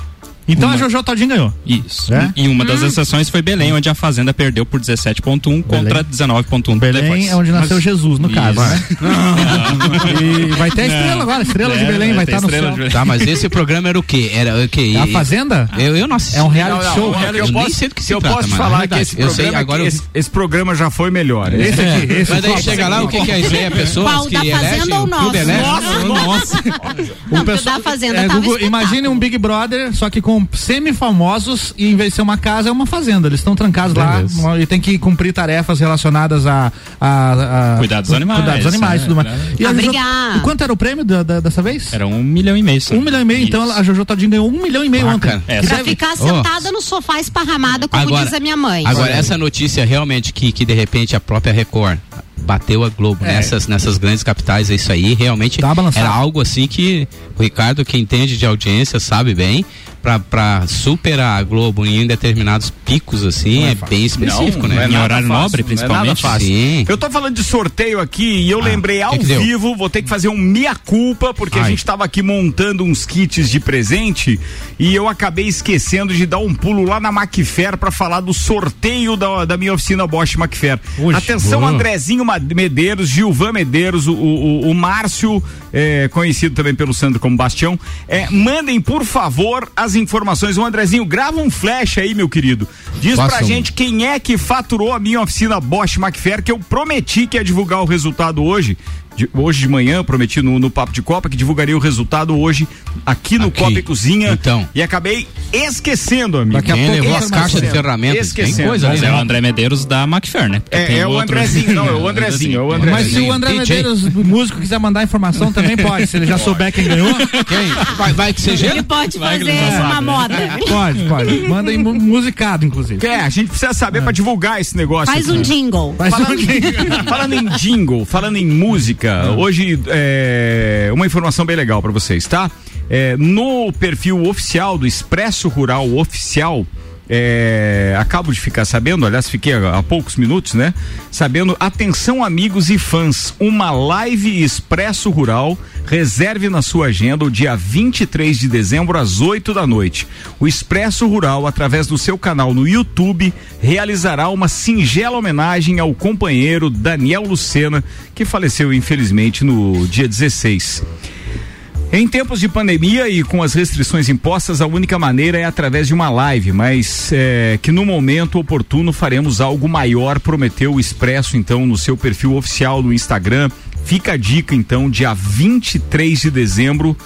Então Uma- a Jojo Todinho ganhou. Isso. É? E uma das exceções foi Belém, onde a Fazenda perdeu por 17,1 contra 19,1 do The Belém é onde nasceu Jesus, no caso, né? e vai ter a estrela agora, a estrela de É, Belém vai estar no estrela céu. de Belém. Tá, mas esse programa era o quê? Era o quê? A Fazenda? Eu, eu não assisti. É um reality Não, show. não, eu eu nem posso- sei do que se eu trata, posso mano, falar na que esse. Eu sei, programa, agora eu- esse, esse programa já foi melhor. Esse aqui, esse Mas daí chega lá, o que, que é isso aí? É pessoas que da Fazenda elegem ou o clube nosso? elege? Nossa, Nossa. Não, porque o pessoal- da Fazenda É, imagine um Big Brother, só que com semi-famosos e em vez de ser uma casa, é uma fazenda. Eles estão trancados Beleza. lá e tem que cumprir tarefas relacionadas a. a, a Cuidar dos animais, Cuidar dos animais e é, tudo mais. E a Jojo- e quanto era o prêmio da- da- dessa vez? Era um milhão e meio. Um milhão e meio, então Isso. a Jojo Todinho ganhou um milhão e meio Bacana. ontem. É, Que Pra deve- ficar sentada no sofá esparramada, como Agora- diz a minha mãe. Agora, essa notícia realmente que, que de repente a própria Record bateu a Globo É. nessas, nessas grandes capitais. É isso aí, realmente era algo assim que o Ricardo, que entende de audiência, sabe bem. Pra superar a Globo em determinados picos, assim, é, bem específico, Não, né? não é Em horário fácil, nobre, é principalmente. fácil. Sim. Eu tô falando de sorteio aqui e eu lembrei ao que que deu? vivo, vou ter que fazer um meia-culpa, porque a Ai. gente tava aqui montando uns kits de presente e eu acabei esquecendo de dar um pulo lá na Macfair pra falar do sorteio da, da minha oficina Bosch Macfair. Oxe, Atenção, boa. Andrezinho Medeiros, Gilvan Medeiros, o, o, o Márcio, é, conhecido também pelo Sandro como Bastião. É, mandem, por favor, as informações. O Andrezinho, grava um flash aí, meu querido. Diz Faça pra um. gente quem é que faturou a minha oficina Bosch Macfair, que eu prometi que ia divulgar o resultado hoje. De- hoje de manhã, prometi no, no Papo de Copa que divulgaria o resultado hoje aqui no Aqui. Copa e Cozinha. Então. E acabei esquecendo, amigo. Daqui a pouco levou as caixas de ferramentas? Tem Esquecendo. coisa ali, Mas é o né? André Medeiros da Macfair, né? É, tem é o outro- Andrezinho, não, é o Andrezinho, é o Andrezinho. Mas se o André DJ. Medeiros, o músico, quiser mandar informação, também pode. Se ele já souber quem ganhou, Quem? Vai, vai que seja Ele ele? pode fazer uma sabe, né? moda. pode, pode. Manda aí mu- musicado, inclusive. É, a gente precisa saber pra divulgar esse negócio. Faz aqui. um jingle. Faz Falando, um- falando em jingle, falando em música, hoje é, uma informação bem legal pra vocês, tá? É, no perfil oficial do Expresso Rural Oficial, é, acabo de ficar sabendo, aliás, fiquei há, poucos minutos, né? Sabendo, atenção amigos e fãs, uma live Expresso Rural, reserve na sua agenda o dia 23 de dezembro às 8 da noite. O Expresso Rural, através do seu canal no YouTube, realizará uma singela homenagem ao companheiro Daniel Lucena, que faleceu infelizmente no dia 16. Em tempos de pandemia e com as restrições impostas, a única maneira é através de uma live, mas é, que no momento oportuno faremos algo maior, prometeu o Expresso, então, no seu perfil oficial no Instagram. Fica a dica, então, dia 23 de dezembro.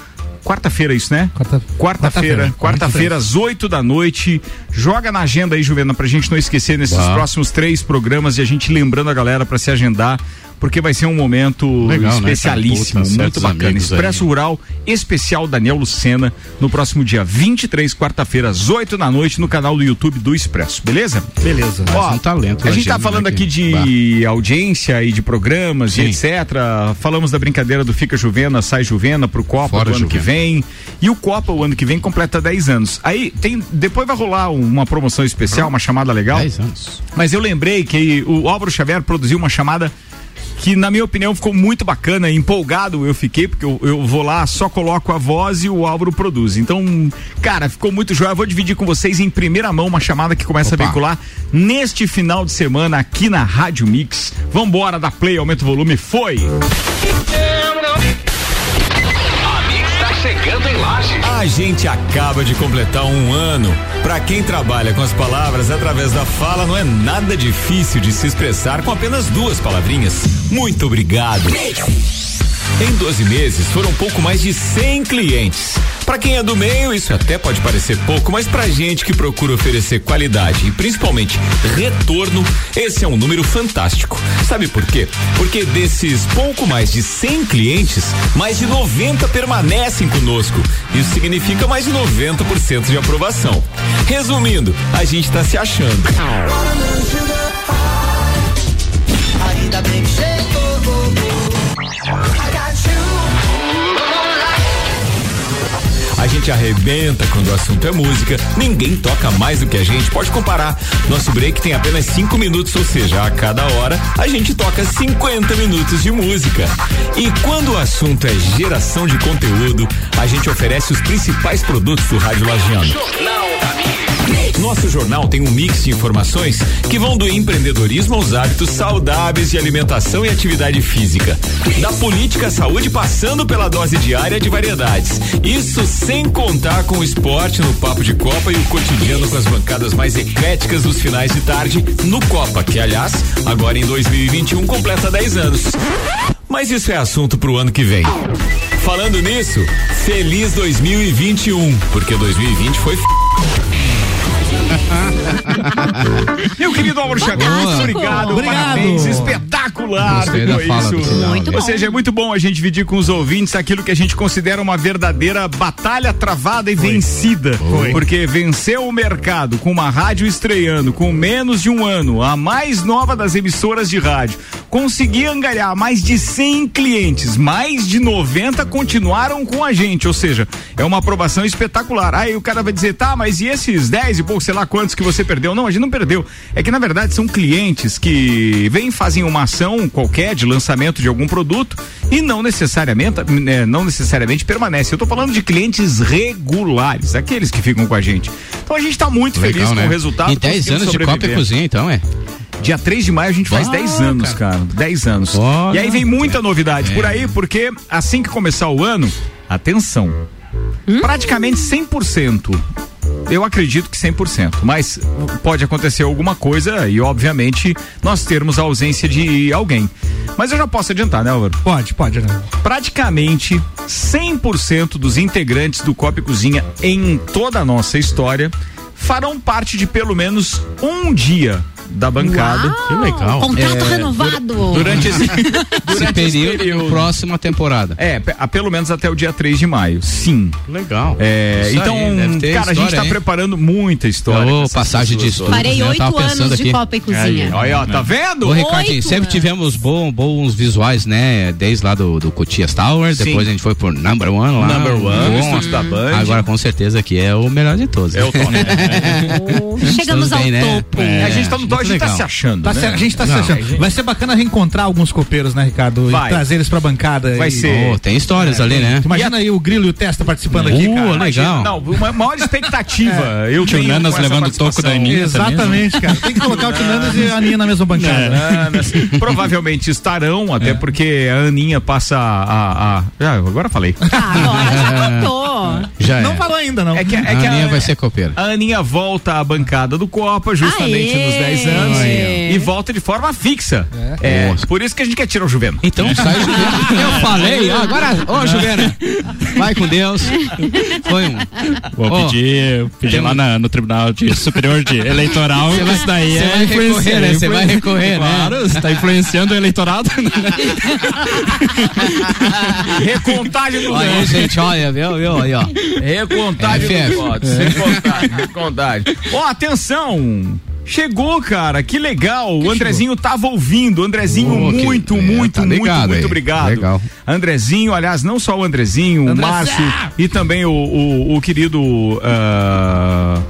Quarta-feira, isso, né? Quarta- Quarta-feira, quarta-feira, às 8 da noite. Joga na agenda aí, Juvena, pra gente não esquecer nesses Tá. próximos três programas e a gente lembrando a galera pra se agendar, porque vai ser um momento Legal, né, especialíssimo, Puta, muito bacana. amigos aí. Expresso Rural especial Daniel Lucena no próximo dia 23, quarta-feira, às 8 da noite, no canal do YouTube do Expresso, beleza? Beleza. Ó, um talento a gente lá, tá gente, falando né, aqui de audiência e de programas Sim. e etc. Falamos da brincadeira do Fica Juvena, Sai Juvena pro Copa Fora do ano Juvena. que vem. E o Copa, o ano que vem, completa 10 anos. Aí tem. Depois vai rolar uma promoção especial, uma chamada legal. 10 anos. Mas eu lembrei que o Álvaro Xavier produziu uma chamada que, na minha opinião, ficou muito bacana, empolgado eu fiquei, porque eu, eu vou lá, só coloco a voz e o Álvaro produz. Então, cara, ficou muito jóia. Eu Vou dividir com vocês em primeira mão uma chamada que começa Opa. a veicular neste final de semana aqui na Rádio Mix. Vambora, da play, aumenta o volume, foi! A gente acaba de completar um ano. Para quem trabalha com as palavras através da fala, não é nada difícil de se expressar com apenas duas palavrinhas. Muito obrigado. Em 12 meses foram pouco mais de 100 clientes. Para quem é do meio, isso até pode parecer pouco, mas pra gente que procura oferecer qualidade e principalmente retorno, esse é um número fantástico. Sabe por quê? Porque desses pouco mais de 100 clientes, mais de 90 permanecem conosco. Isso significa mais de 90% de aprovação. Resumindo, a gente tá se achando. Ainda bem que chegou. A gente arrebenta quando o assunto é música, ninguém toca mais do que a gente, pode comparar. Nosso break tem apenas 5 minutos, ou seja, a cada hora a gente toca 50 minutos de música. E quando o assunto é geração de conteúdo, a gente oferece os principais produtos do Rádio Lagiano. Nosso jornal tem um mix de informações que vão do empreendedorismo aos hábitos saudáveis de alimentação e atividade física. Da política à saúde, passando pela dose diária de variedades. Isso sem contar com o esporte no Papo de Copa e o cotidiano com as bancadas mais ecléticas dos finais de tarde no Copa, que aliás, agora em 2021 completa 10 anos. Mas isso é assunto pro ano que vem. Falando nisso, feliz 2021, porque 2020 foi f... Meu querido Álvaro Xavier, muito obrigado, Obrigado. parabéns, espetacular ficou isso. Muito Ou seja, é muito bom a gente dividir com os ouvintes aquilo que a gente considera uma verdadeira batalha travada e vencida. Porque venceu o mercado com uma rádio estreando com menos de um ano, a mais nova das emissoras de rádio, consegui angariar mais de 100 clientes, mais de 90 continuaram com a gente, ou seja, é uma aprovação espetacular. Aí o cara vai dizer, tá, mas e esses 10 e pouco, sei lá quantos que você perdeu? Não, a gente não perdeu. É que na verdade são clientes que vêm fazem uma ação qualquer de lançamento de algum produto e não necessariamente, né, não necessariamente permanece. Eu tô falando de clientes regulares, aqueles que ficam com a gente. Então a gente tá muito Legal, feliz né? com o resultado. Em 10 conseguimos anos de. Copa e Cozinha, então, é? Dia 3 de maio a gente faz Ah, 10 anos, cara. 10 anos. Olha. E aí vem muita novidade É. por aí, porque assim que começar o ano, atenção. Praticamente 100%. Eu acredito que 100%, mas pode acontecer alguma coisa e, obviamente, nós termos a ausência de alguém. Mas eu já posso adiantar, né, Álvaro? Pode, pode, né? praticamente 100% dos integrantes do Copa e Cozinha em toda a nossa história farão parte de pelo menos um dia da bancada. Uau, Que legal. Contrato É, renovado. Durante esse, durante esse período, período. próxima temporada. É, pelo menos até o dia 3 de maio. Sim. Legal. É, então, aí, cara, a gente história, tá hein? preparando muita história. Ô, passagem de estudo. Parei Eu oito anos de aqui. Copa e Cozinha. Olha, ó, tá vendo? Ô, Ricardinho, Oito sempre anos. tivemos bom, bons visuais, né? Desde lá do, do Cotias Tower, Sim. depois a gente foi por Number One lá. Number One, Bom. da Band. Agora com certeza aqui é o melhor de todos. É o top. Chegamos ao né? topo. É. a gente tá no muito a gente tá se achando. Tá né? se- a gente tá se achando. Vai ser bacana reencontrar alguns copeiros, né, Ricardo? Vai. E trazer eles pra bancada. Vai e- ser. Ô, tem histórias ali, né? Imagina aí o Grilo e o Testa participando aqui, Uh, cara. legal. Não, uma maior expectativa. Eu Tio Nanas levando o toco da Aninha. Exatamente, cara. Tem que colocar o Tinanas e a Aninha na mesma bancada. Nanas. Provavelmente estarão, até porque a Aninha passa a. a, a- Ah, agora falei. Ah, agora já contou. Já Não é. falou ainda, não. É que, é a que Aninha a, vai ser copeira. a Aninha volta à bancada do Copa justamente Aê! nos 10 anos Aê! e volta de forma fixa. É. Por isso que a gente quer tirar o Juveno. Então sai Juvena. Eu falei, ó, agora, ô Juvena, vai com Deus. Foi um. Vou Ó, pedir, pedir lá um- na- no Tribunal de Superior de Eleitoral. Você vai- isso daí é vai recorrer, influenciar, né? Você vai recorrer, né? Claro, você tá influenciando o eleitorado. Recontagem do Olha aí, gente, olha, viu, viu, aí, ó. Recontagem FF. dos votos. Recontagem, recontagem. Ó, atenção! Chegou, cara, que legal. O Andrezinho tava ouvindo. Andrezinho, Oh, que- muito, é, muito, tá muito, ligado muito aí. obrigado. Legal. Andrezinho, aliás, não só o Andrezinho, o! Márcio e também o, o, o querido. ah,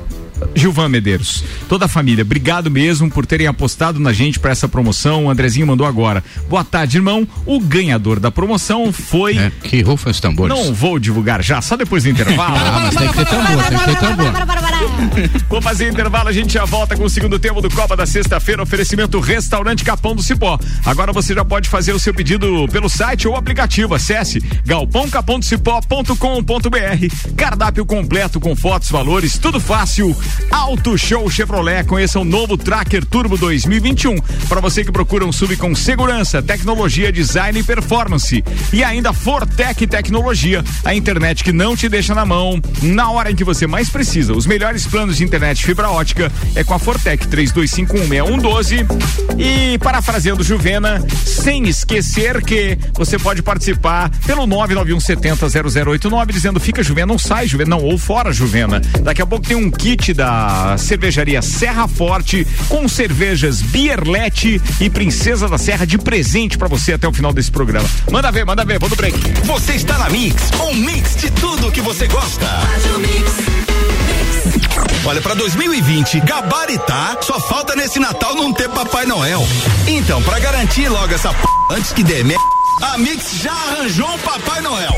Gilvan Medeiros, toda a família, obrigado mesmo por terem apostado na gente para essa promoção. O Andrezinho mandou agora. Boa tarde, irmão. O ganhador da promoção foi. É, que rufam os tambores. Não vou divulgar já, só depois do intervalo. Ah, mas tem que ter tambor, tem que ter tambor. Vou fazer intervalo, a gente já volta com o segundo tempo do Copa da sexta-feira, oferecimento Restaurante Capão do Cipó. Agora você já pode fazer o seu pedido pelo site ou aplicativo. Acesse galpãocapondocipó.com.br. Cardápio completo com fotos, valores, tudo fácil. Auto Show Chevrolet, conheça o novo Tracker Turbo 2021. Para você que procura um sub com segurança, tecnologia, design e performance. E ainda Fortec Tecnologia, a internet que não te deixa na mão na hora em que você mais precisa. Os melhores planos de internet fibra ótica é com a Fortec 32516112. E parafraseando Juvena, sem esquecer que você pode participar pelo 991700089 dizendo fica Juvena, não sai Juvena, não, ou fora Juvena. Daqui a pouco tem um kit da cervejaria Serra Forte com cervejas Bierlete e Princesa da Serra de presente pra você até o final desse programa. Manda ver, manda ver, vou no break. Você está na Mix, um mix de tudo que você gosta. Olha, pra 2020, gabaritar, só falta nesse Natal não ter Papai Noel. Então, pra garantir logo essa p... antes que dê merda, a Mix já arranjou um Papai Noel.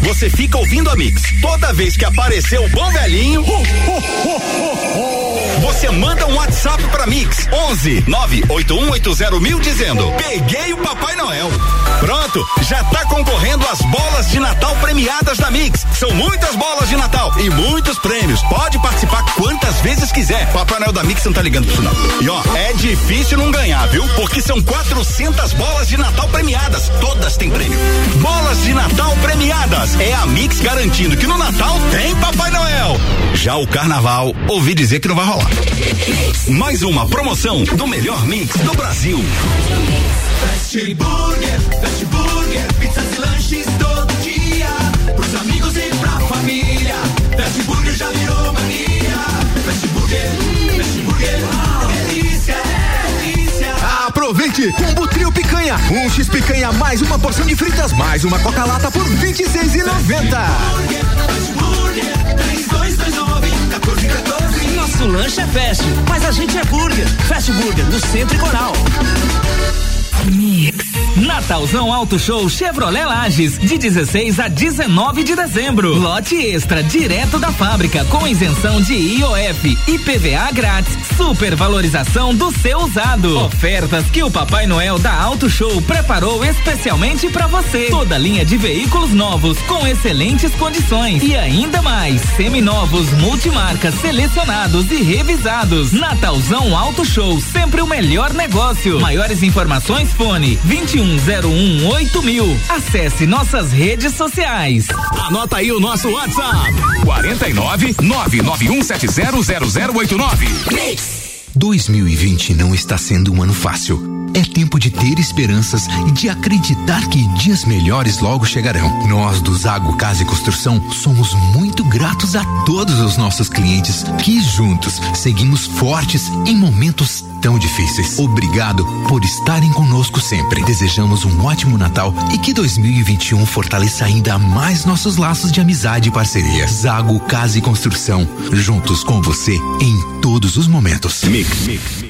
Você fica ouvindo a Mix. Toda vez que aparecer o bom velhinho, você manda um WhatsApp pra Mix 11 98180 mil dizendo: Peguei o Papai Noel. Pronto, já tá concorrendo às bolas de Natal premiadas da Mix. São muitas bolas de Natal e muitos prêmios. Pode participar quantas vezes quiser. Papai Noel da Mix não tá ligando pro isso não. E ó, é difícil não ganhar, viu? Porque são 400 bolas de Natal premiadas. Todas têm prêmio. Bolas de Natal premiadas. É a Mix garantindo que no Natal tem Papai Noel. Já o Carnaval, ouvi dizer que não vai rolar. Mais uma promoção do melhor mix do Brasil. Fast Combo trio picanha, um X picanha mais uma porção de fritas mais uma coca lata por R$ 26,90. Nosso lanche é fast, mas a gente é burger. Fast Burger, no Centro e Coral. Natalzão Auto Show Chevrolet Lages, de 16 a 19 de dezembro. Lote extra direto da fábrica, com isenção de IOF, e PVA grátis, supervalorização do seu usado. Ofertas que o Papai Noel da Auto Show preparou especialmente para você. Toda linha de veículos novos com excelentes condições e ainda mais seminovos multimarcas selecionados e revisados. Natalzão Auto Show, sempre o melhor negócio. Maiores informações fone 21 991018000. Acesse nossas redes sociais. Anota aí o nosso WhatsApp: 49 991700089. 2020 não está sendo um ano fácil. É tempo de ter esperanças e de acreditar que dias melhores logo chegarão. Nós do Zago Casa e Construção somos muito gratos a todos os nossos clientes que juntos seguimos fortes em momentos tão difíceis. Obrigado por estarem conosco sempre. Desejamos um ótimo Natal e que 2021 fortaleça ainda mais nossos laços de amizade e parceria. Zago Casa e Construção, juntos com você em todos os momentos. Mix, mix,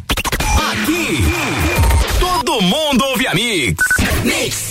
Aqui, todo mundo ouve a Mix. Os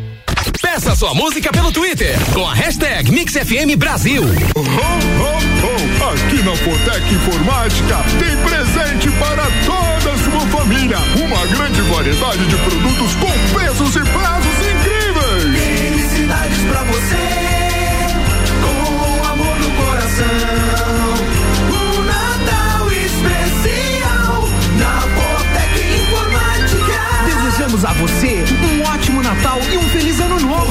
Peça sua música pelo Twitter com a hashtag MixFM Brasil. Aqui na Fortec Informática tem presente para toda a sua família. Uma grande variedade de produtos com preços e prazos incríveis. Felicidades pra você, com amor no coração. Um Natal especial na Botec Informática. Desejamos a você um ótimo Natal e um feliz ano novo.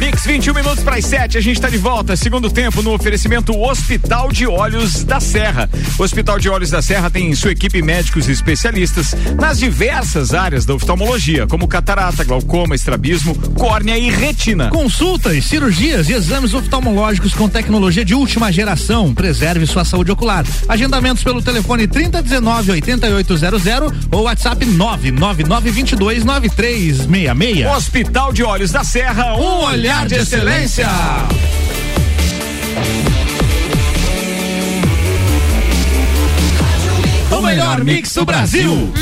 Mix 21 minutos para as 7, a gente está de volta. Segundo tempo no oferecimento Hospital de Olhos da Serra. O Hospital de Olhos da Serra tem sua equipe médicos e especialistas nas diversas áreas da oftalmologia, como catarata, glaucoma, estrabismo, córnea e retina. Consultas, cirurgias e exames oftalmológicos com tecnologia de última geração. Preserve sua saúde ocular. Agendamentos pelo telefone 3019 8800 ou WhatsApp 99922 9366. Hospital de Olhos da Serra, um olhar de excelência. O melhor mix do Brasil.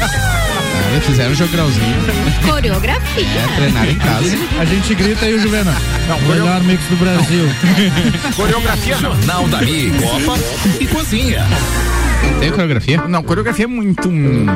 Ah, fizeram um jogralzinho. Coreografia. É, treinaram em casa. A gente grita aí o Juvena. Não, Melhor mix do Brasil. Coreografia não. Jornal da Mi, Copa e Cozinha. Tem coreografia? Não, coreografia é muito. hum,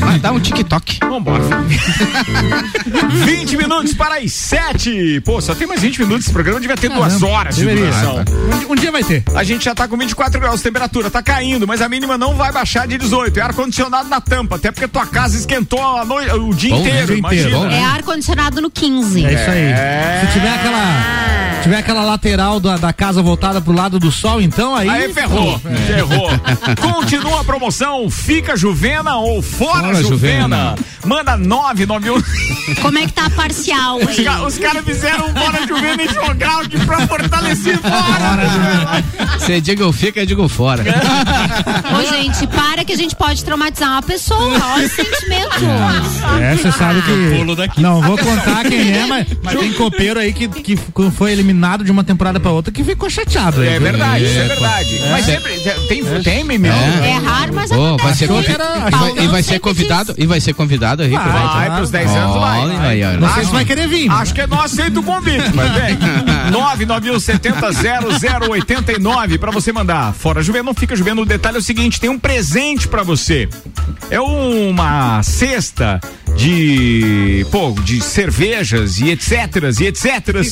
Mas dá um TikTok. Vambora. 20 minutos para as 7. Pô, só tem mais 20 minutos. Esse programa devia ter duas horas de deveria. duração. Um, um dia vai ter. A gente já tá com 24 graus de temperatura, tá caindo, mas a mínima não vai baixar de 18. É ar-condicionado na tampa, até porque tua casa esquentou a noite, o dia Bom, né? inteiro, Dia inteiro, bom, É ar-condicionado no 15. É isso aí. Se tiver aquela. Tiver aquela lateral da, da casa voltada pro lado do sol, então aí. Aí ferrou, ferrou. Continua a promoção, fica Juvena ou fora, Fora Juvena. Juvena. Manda 991. Como é que tá a parcial Os, aí? ca- os caras fizeram um fora Juvena e jogar aqui pra fortalecer fora. Você diga fica, eu digo fora. Ô, gente, para que a gente pode traumatizar uma pessoa. Olha o sentimento. É, você sabe que. Pulo daqui. Não vou contar quem é, mas, mas tem copeiro aí que, que foi eliminado de uma temporada pra outra que ficou chateado. aí, É viu? verdade, isso é É, verdade. pô. Mas É. sempre tem, tem meme. É raro, mas Ô, vai ser Achou que convi- era- e vai- e vai ser convidado e vai ser convidado aí. Vai, vai. Vai pros 10 anos vai. Olha olha. Não sei se vai querer vir. Acho que não aceita o convite, mas vem. 991700089 pra você mandar. Fora Juvena, não fica Juvena. O detalhe é o seguinte: tem um presente pra você. É uma cesta de, pô, de cervejas e etc, e etc.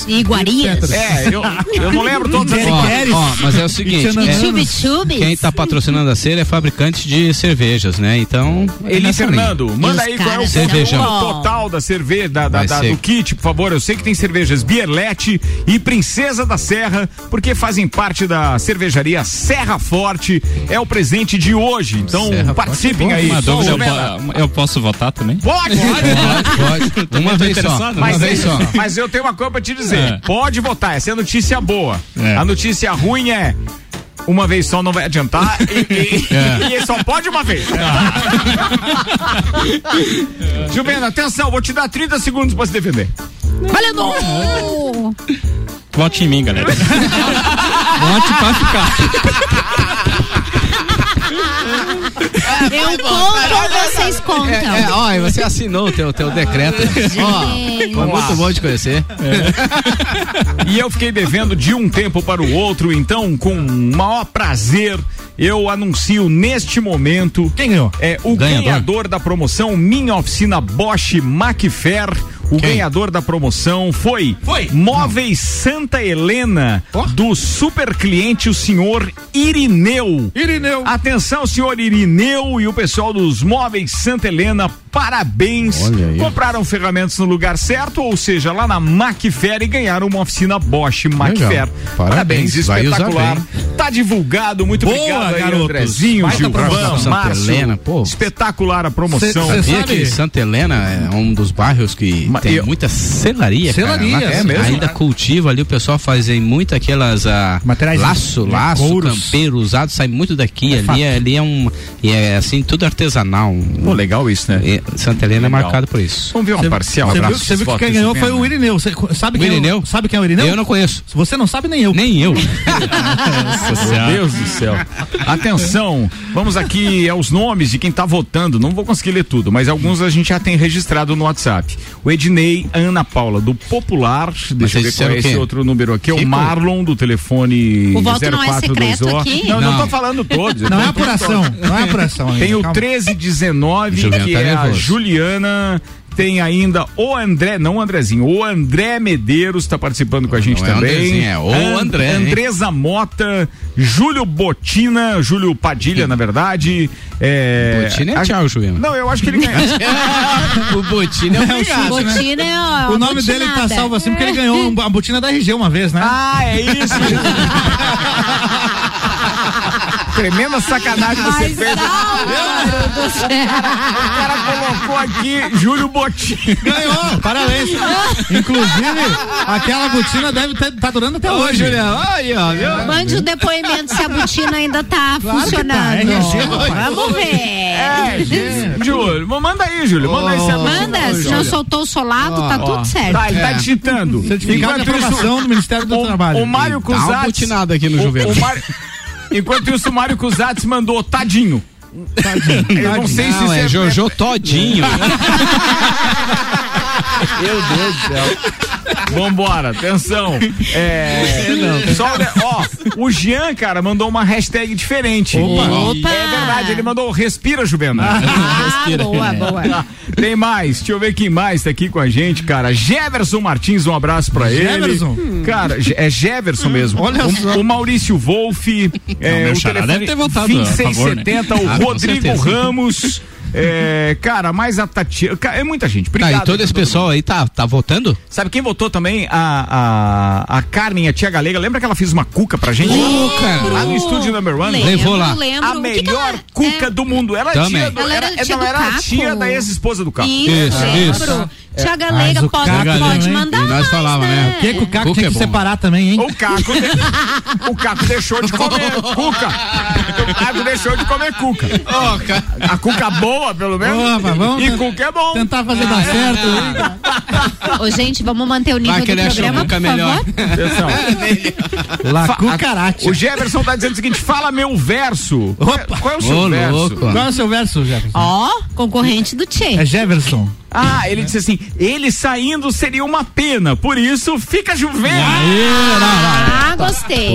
E iguarias. É, eu, eu não lembro todas as Ó, mas é o seguinte, é, quem tá patrocinando a cera é fabricante de cervejas, né? Então, é nessa linha. Fernando, manda aí qual é o valor total da cerveja, da, da- da- do kit, por favor. Eu sei que tem cervejas Bierlete e Princesa da Serra, porque fazem parte da cervejaria Serra Forte. É o presente de hoje. Então Serra participem Forte, aí. Uma Só dúvida, eu, eu posso votar também? Pode, pode. Pode, uma vez só. interessado, Uma Mas, vez só. mas eu tenho uma coisa pra te dizer. É. Pode votar, essa é a notícia boa. É. A notícia ruim é. Uma vez só não vai adiantar e, e- É. e só pode uma vez. Juvena, atenção, vou te dar 30 segundos pra se defender. Valendo! Vote em mim, galera. Vote pra ficar. Eu conto ou vocês contam? É, é, ó, e você assinou o teu, teu decreto. Ó, foi muito bom de conhecer. E eu fiquei devendo de um tempo para o outro, então, com maior prazer, eu anuncio neste momento. Quem ganhou? É o Ganhador. ganhador, da promoção Minha Oficina Bosch Macfer. O Quem? ganhador da promoção foi, Foi? Móveis Santa Helena Ó. do super cliente o senhor Irineu. Irineu. Atenção, senhor Irineu e o pessoal dos Móveis Santa Helena, parabéns. Compraram ferramentas no lugar certo, ou seja, lá na Macfer e ganharam uma oficina Bosch Macfer. Parabéns, vai usar espetacular. Tá divulgado, muito Boa, obrigado aí, garotos. Andrezinho, Márcio. Helena, pô. Espetacular a promoção. Cê- cê Sabia que Santa Helena é um dos bairros que Ma- tem eu- muita selaria, Selaria, cara. É mesmo, Ainda né? cultiva ali, o pessoal faz em muito aquelas ah, Materiais laço, de- laço, couros. campeiro usado, sai muito daqui. É ali, fato. é, ali é um, e é assim, tudo artesanal. Pô, legal isso, né? E Santa Helena Legal. é marcado por isso. Vamos ver uma parcial. Você viu, você viu que quem ganhou foi o Irineu. Você sabe O quem é Irineu? Sabe quem é o Irineu? Eu não conheço. Você não sabe nem eu. Nem eu. Meu Deus do céu. Atenção, vamos aqui aos nomes de quem tá votando. Não vou conseguir ler tudo, mas alguns a gente já tem registrado no WhatsApp. O Ednei, Ana Paula, do Popular. Deixa eu ver esse qual é esse outro número aqui. É o? Marlon, do telefone O voto não é 0428. secreto aqui? Não, não, Não. tô falando todos. eu Não é apuração. Não é apuração ainda. Tem o calma. 1319, Juliano que tá é a Juliana. Tem ainda o André, não o Andrezinho, o André Medeiros está participando com a gente Não é também. Andrezinho, é o An- André, hein? Andresa Mota, Júlio Botina, Júlio Padilha, na verdade. É, Botina é a- tchau, Juliano. Não, eu acho que ele ganhou. o Botina é obrigado. Botina é ó, O nome dele tá botinada. salvo assim porque ele ganhou a botina da RG uma vez, né? ah, é isso. Tremenda sacanagem você Mas fez. O cara colocou aqui Júlio Botina. Ganhou, parabéns. Inclusive, aquela botina deve estar tá durando até hoje. Aí, ó, viu? Mande o depoimento se a botina ainda tá Claro que funcionando. tá, rapaz. Vamos ver. É, Júlio, manda aí, Júlio. Manda aí se a Manda, se não soltou o solado, tá tudo certo. Tá, ele tá digitando. Certificado de aprovação do Ministério do Trabalho. O Mário uma Cusatz. botinada aqui no o- Juventus. o Mário- Enquanto isso, o Mário Cusatz mandou tadinho. Eu não sei Não, se é isso Jojo Todinho. Meu Deus do céu. Vambora, atenção. É, só, olha, ó, o Jean, cara, mandou uma hashtag diferente. Opa. É verdade, ele mandou respira, Juvena. Ah, boa, boa. Tem mais, deixa eu ver quem mais tá aqui com a gente, cara. Jefferson Martins, um abraço pra Jefferson? ele. Cara, Je- é Jefferson mesmo. Olha o, só. o Maurício Wolff, é, o telefone deve ter votado fim a favor, né? 670, o Ah, Rodrigo. Ramos. É, cara, mais a Tatiana. É muita gente. Tá, Obrigado. e todo esse pra pessoal aí tá, tá votando? Sabe quem votou também? A, a, a Carmen, a tia Galega. Lembra que ela fez uma cuca pra gente? Cuca! Lá no estúdio number one? Lembro, Levou lá. Lembro. A O que que melhor ela- cuca é? do mundo. Ela é Também. tia do, Ela era era, tia do era a Caco. tia da ex-esposa do Caco. Isso, Isso, lembro. Tia Mas Galega, pode, Caco, pode hein? mandar. E nós falava, né? O que que o Caco é que bom. separar também, hein? O Caco, de- o Caco deixou de comer cuca. O Caco deixou de comer cuca. A cuca boa, pelo menos. Opa, vamos e ten- cuca é bom. Tentar fazer dar certo. hein? Ô, gente, vamos manter o nível Vai do que programa, por melhor. favor. Atenção. La Fa- cucaracha. O Jefferson tá dizendo o seguinte: fala meu verso. Opa. Qual é o seu Ô, verso? louco. Qual é o seu verso, Jefferson? Ó, concorrente do Tchê. É Jefferson. Ah, ele disse assim: ele saindo seria uma pena, por isso fica Juvena. Ah, gostei.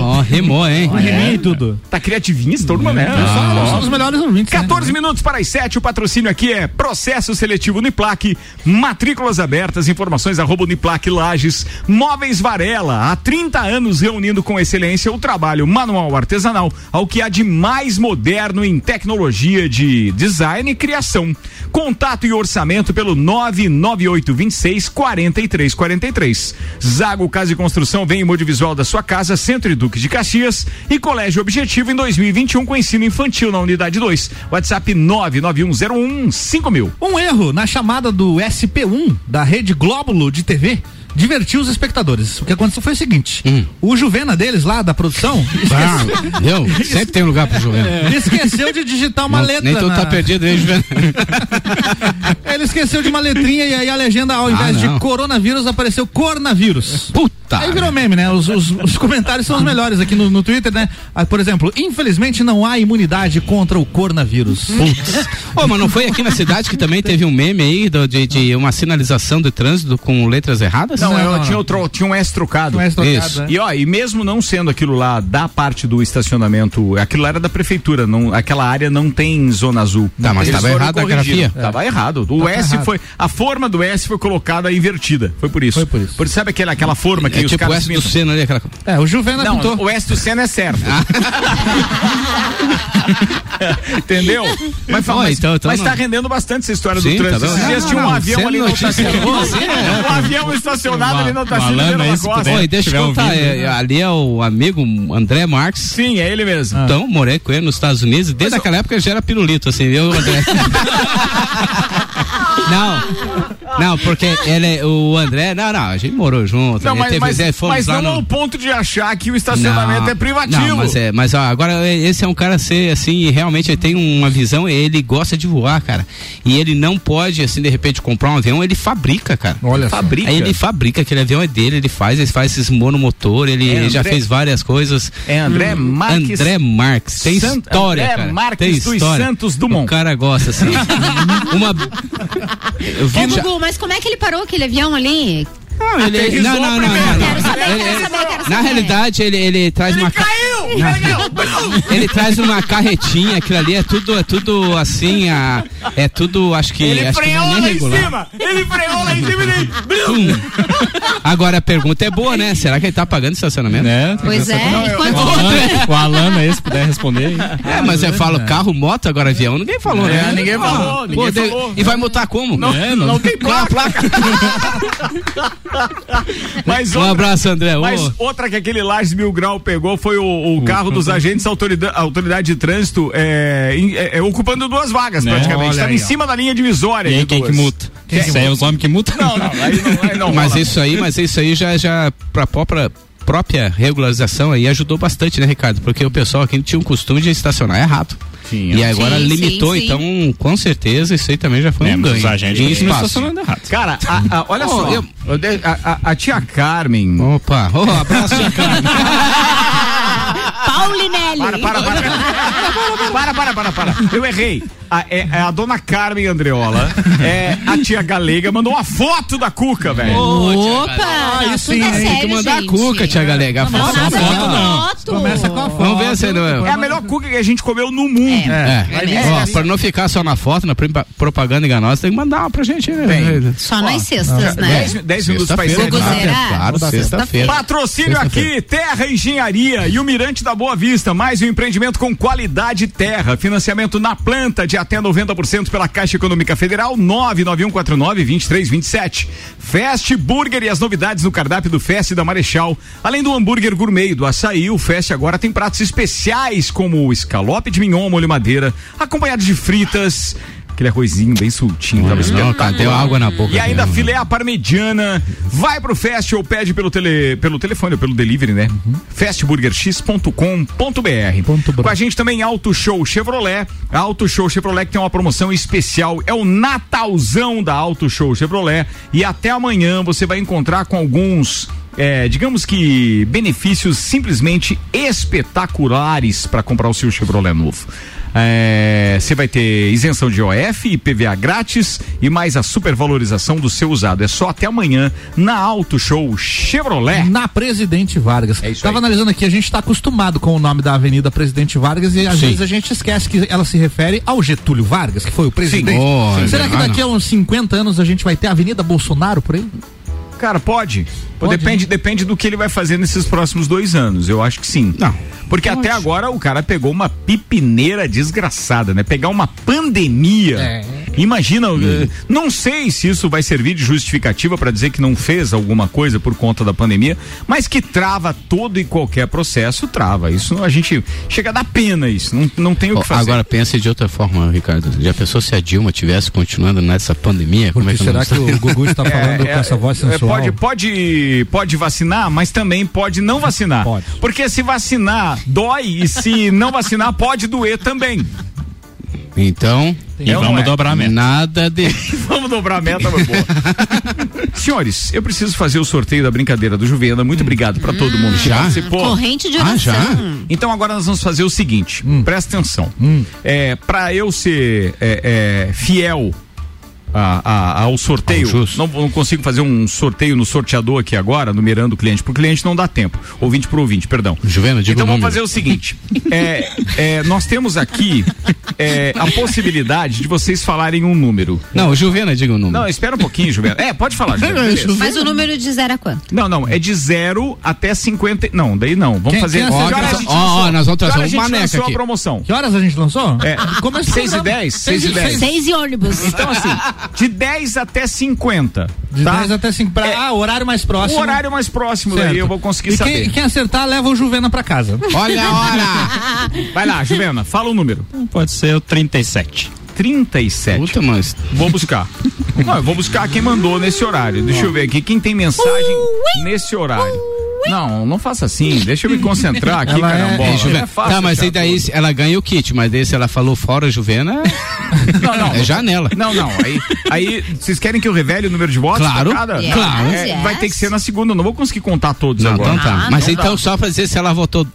Ó, rimou, hein? Rimei e tudo. Tá criativinho esse turma, né? Nós somos os melhores ouvintes. né? 14 minutos para as 7, o patrocínio aqui é Processo Seletivo Uniplaque, matrículas abertas, informações arroba Uniplaque Lages, Móveis Varela, há 30 anos reunindo com excelência o trabalho manual artesanal ao que há de mais moderno em tecnologia de design e criação. Contato e orçamento pelo 99826 4343. Zago Casa e Construção vem em audiovisual da sua casa, Centro e Duque de Caxias e Colégio Objetivo em 2021 com ensino infantil na unidade 2. WhatsApp 99101 5000. Um erro na chamada do SP1 da Rede Glóbulo de TV divertiu os espectadores. O que aconteceu foi o seguinte: o Juvena deles lá da produção Ah, deu? Sempre tem lugar pro Juvena. esqueceu de digitar uma Não, letra. Nem tu na- tá perdido aí, Juvena. Ele esqueceu de uma letrinha e aí a legenda, ao invés de não. coronavírus, apareceu coronavírus. Puta. Aí virou meme, né? Os, os- os comentários são os melhores aqui no, no Twitter, né? Ah, por exemplo, infelizmente não há imunidade contra o coronavírus. Putz. Ô, mas não foi aqui na cidade que também teve um meme aí do- de, de uma sinalização de trânsito com letras erradas? Não, Não, tinha, outro, tinha um S trocado. Não é trocado, Isso. né? E ó, e mesmo não sendo aquilo lá da parte do estacionamento, aquilo lá era da prefeitura, não, aquela área não tem zona azul. Tá, mas Eles tava foram errado a grafia. Tava errado. O Tava S errado. foi, a forma do S foi colocada invertida. Foi por isso. Foi por isso. Porque sabe aquela, aquela forma que É os tipo o caras S do? Senna ali, aquela. É, o Juvena Não, pintou. o S do Senna é certo. Entendeu? Mas, fala, mas, então- então mas tá rendendo bastante essa história Sim, do trânsito. tá. Esses dias tinha um avião ali no notícia Otacílio. boa, assim, é. Avião estacionado ali no Otacílio Malandro, é isso, Costa. Oi, deixa eu contar, ouvindo, é, ali é o amigo André Marques. Sim, é ele mesmo. Então, morei com ele nos Estados Unidos, desde aquela época ele já era pirulito, assim, viu, André? não, não, porque ele, o André, não, não, a gente morou junto, Não, ele mas, teve mas, ideia, mas não no... ao ponto de achar que o estacionamento é privativo. Não, mas é, mas ó, agora esse é um cara ser assim, realmente ele tem uma visão, ele gosta de voar, cara. E ele não pode assim de repente comprar um avião, ele fabrica, cara. Olha só. Fabrica. Aí ele fabrica, aquele avião é dele, ele faz, ele faz esses monomotor, ele É, já André- fez várias coisas. É André Marques. André Marques, tem Sant- história, André cara. Marques tem dos história. Santos Dumont. O cara gosta assim. uma eu vi Ô, já- Gugu, mas como é que ele parou aquele avião ali? não, ele, não, não, não, não, saber, Ele- saber, Na realidade, ele, ele traz uma. ca- Caiu! Não. Ele traz uma carretinha, aquilo ali é tudo, é tudo assim, a, é tudo, acho que. Ele acho que freou não é lá nem em regular. cima! Ele freou lá em cima e ele. Hum. Agora a pergunta é boa, né? Será que ele tá pagando estacionamento? Né? Pois é, e quanto O Alan, o Alan se puder responder aí. É, mas eu falo carro, moto, agora avião, ninguém falou, né? É, ninguém falou, Ah, ninguém de- falou. E vai multar como? Não, É, não, tem Qual a placa. mas Um outra- abraço, André. Mas outra que aquele Lages Mil Grau pegou foi o, o carro dos agentes autorida- autoridade de trânsito é, em- é, é, ocupando duas vagas Né? praticamente. Olha Estava aí, em ó. cima da linha divisória. E aí de quem que duas. multa? Isso aí é os homens que multam? Não, não, aí não, aí não Mas isso aí, mas isso aí já, já pra própria própria regularização aí ajudou bastante, né, Ricardo? Porque o pessoal aqui tinha um costume de estacionar errado. Sim, e agora Sim, limitou, sim, sim. então com certeza isso aí também já foi É, um ganho. os agentes continuam espaço. estacionando errado. Cara, a- a- olha Oh, só. eu- a, a- a tia Carmen. Opa, oh, abraço, tia Carmen. Igual o Linelli. Para, para, para. para, para, para, para. Eu errei. A, é, é a dona Carmen Andreola, é, a tia Galega mandou uma foto da Cuca, velho. Opa! Aí não, sim, tudo é tem que mandar a gente. cuca, tia Galega. A foto, a com foto não. foto. Começa com a foto. Vamos ver se não É a melhor cuca que a gente comeu no mundo. É, É. Ó, pra não ficar só na foto, na propa- propaganda enganosa, tem que mandar uma pra gente, né? Só nas sextas, né? 10, 10 minutos encerrar. será? Claro, sexta-feira. Patrocínio aqui, Terra Engenharia e o Mirante da Boa Vista, mais um empreendimento com qualidade terra, financiamento na planta de até 90% pela Caixa Econômica Federal, 99149-2327. Fast Burger e as novidades no cardápio do Fest da Marechal. Além do hambúrguer gourmet do açaí, o Fest agora tem pratos especiais como o escalope de mignon, molho madeira, acompanhado de fritas, aquele arrozinho bem soltinho, tava espetacular. deu água na boca. E ainda mesmo. filé à parmegiana. Vai pro Fest ou pede pelo, tele, pelo telefone ou pelo delivery, né? festburgerx.com.br. Com a gente também Auto Show Chevrolet. Auto Show Chevrolet que tem uma promoção especial. É o Natalzão da Auto Show Chevrolet. E até amanhã você vai encontrar com alguns. É, digamos que benefícios simplesmente espetaculares para comprar o seu Chevrolet novo. É, Você vai ter isenção de OF e PVA grátis e mais a supervalorização do seu usado. É só até amanhã na Auto Show Chevrolet. Na Presidente Vargas. É isso Tava aí. analisando aqui, a gente está acostumado com o nome da Avenida Presidente Vargas e às Sim. vezes a gente esquece que ela se refere ao Getúlio Vargas, que foi o presidente. É Será que verdade. daqui a uns 50 anos a gente vai ter a Avenida Bolsonaro por aí? Cara, pode. Pode, depende, depende do que ele vai fazer nesses próximos dois anos. Eu acho que sim. Não. Porque até agora o cara pegou uma pipineira desgraçada, né? Pegar uma pandemia. É. Imagina, eh, não sei se isso vai servir de justificativa para dizer que não fez alguma coisa por conta da pandemia, mas que trava todo e qualquer processo, trava. Isso a gente chega a dar pena isso, não, não tem o que fazer. Agora pense de outra forma, Ricardo. Já pensou se a Dilma tivesse continuando nessa pandemia? Como é que será que o Gugu está falando com essa voz é, sensual? pode, pode, pode vacinar, mas também pode não vacinar. Pode. Porque se vacinar dói e se não vacinar pode doer também. Então, E vamos é? dobrar a meta. nada de. Vamos dobrar a meta, meu boa. Senhores, eu preciso fazer o sorteio da brincadeira do Juvena. Muito obrigado para todo mundo que Já? participou. Corrente de Ah, oração. já? Então agora nós vamos fazer o seguinte, presta atenção. É, para eu ser é, é, fiel a- a- ao sorteio, Ao justo. não, não consigo fazer um sorteio no sorteador aqui agora, numerando o cliente por cliente, não dá tempo. Ouvinte por ouvinte, perdão. Juvena, diga Então vamos fazer o seguinte: é, é, nós temos aqui é, a possibilidade de vocês falarem um número. Não, Juvena, diga o número. Não, espera um pouquinho, Juvena. É, pode falar, Juvena. Mas o número de zero a quanto? Não, não, é de zero até 50. Não, daí não. Vamos Quem- fazer. quem horas a Ó, lançou? nós vamos trazer Que horas um a gente maneca lançou aqui. a promoção. Que horas a gente lançou? É, Começa o seis e programa. dez, seis e dez. Seis e ônibus. Então, assim, de 10 até 50. De tá? 10 até 5. Pra, É. ah, horário mais O próximo. horário mais próximo, Certo. daí eu vou conseguir e saber. quem, quem acertar, leva o Juvena pra casa. Olha a hora! Vai lá, Juvena, fala o número. Pode ser o 37. 37. Puta, mas. Vou buscar. Não, eu vou buscar quem mandou nesse horário. Deixa eu ver aqui. Quem tem mensagem nesse horário? Não, não faça assim. Deixa eu me concentrar aqui, Ela é- caramba. É, Juvena. fácil tá, mas aí daí tudo. ela ganha o kit, mas daí se ela falou fora Juvena, Não, não. é janela. Não, não. Aí, aí vocês querem que eu revele o número de votos? Claro, cada? Yes, claro. É, yes. Vai ter que ser na segunda. Eu não vou conseguir contar todos Não, agora. então tá. Ah, mas não então dá. só pra dizer se ela votou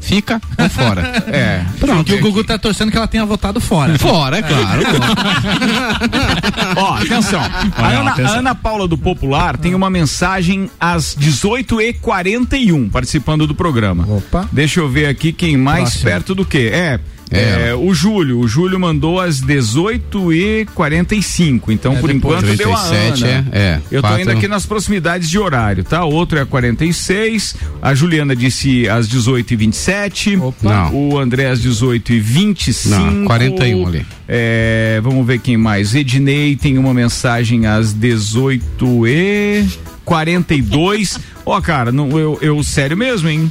fica ou fora. É. Pronto. E o Gugu tá torcendo que ela tenha votado fora. Fora, é claro. Ó, atenção. A Ana, atenção. Ana Paula do Popular tem uma mensagem às 18h41 participando do programa. Opa. Deixa eu ver aqui quem mais Próximo. perto do que. É. É. é, o Júlio, o Júlio mandou às 18h45. Então, É, por enquanto, deu a 37 Ana. é, é. Eu tô Quatro. indo aqui nas proximidades de horário, tá? Outro é 46. A Juliana disse às 18h27. Não. O André às 18h25. Não, 41 ali. É, vamos ver quem mais. Ednei tem uma mensagem às 18 e 42. Ó, cara, não, eu, eu sério mesmo, hein?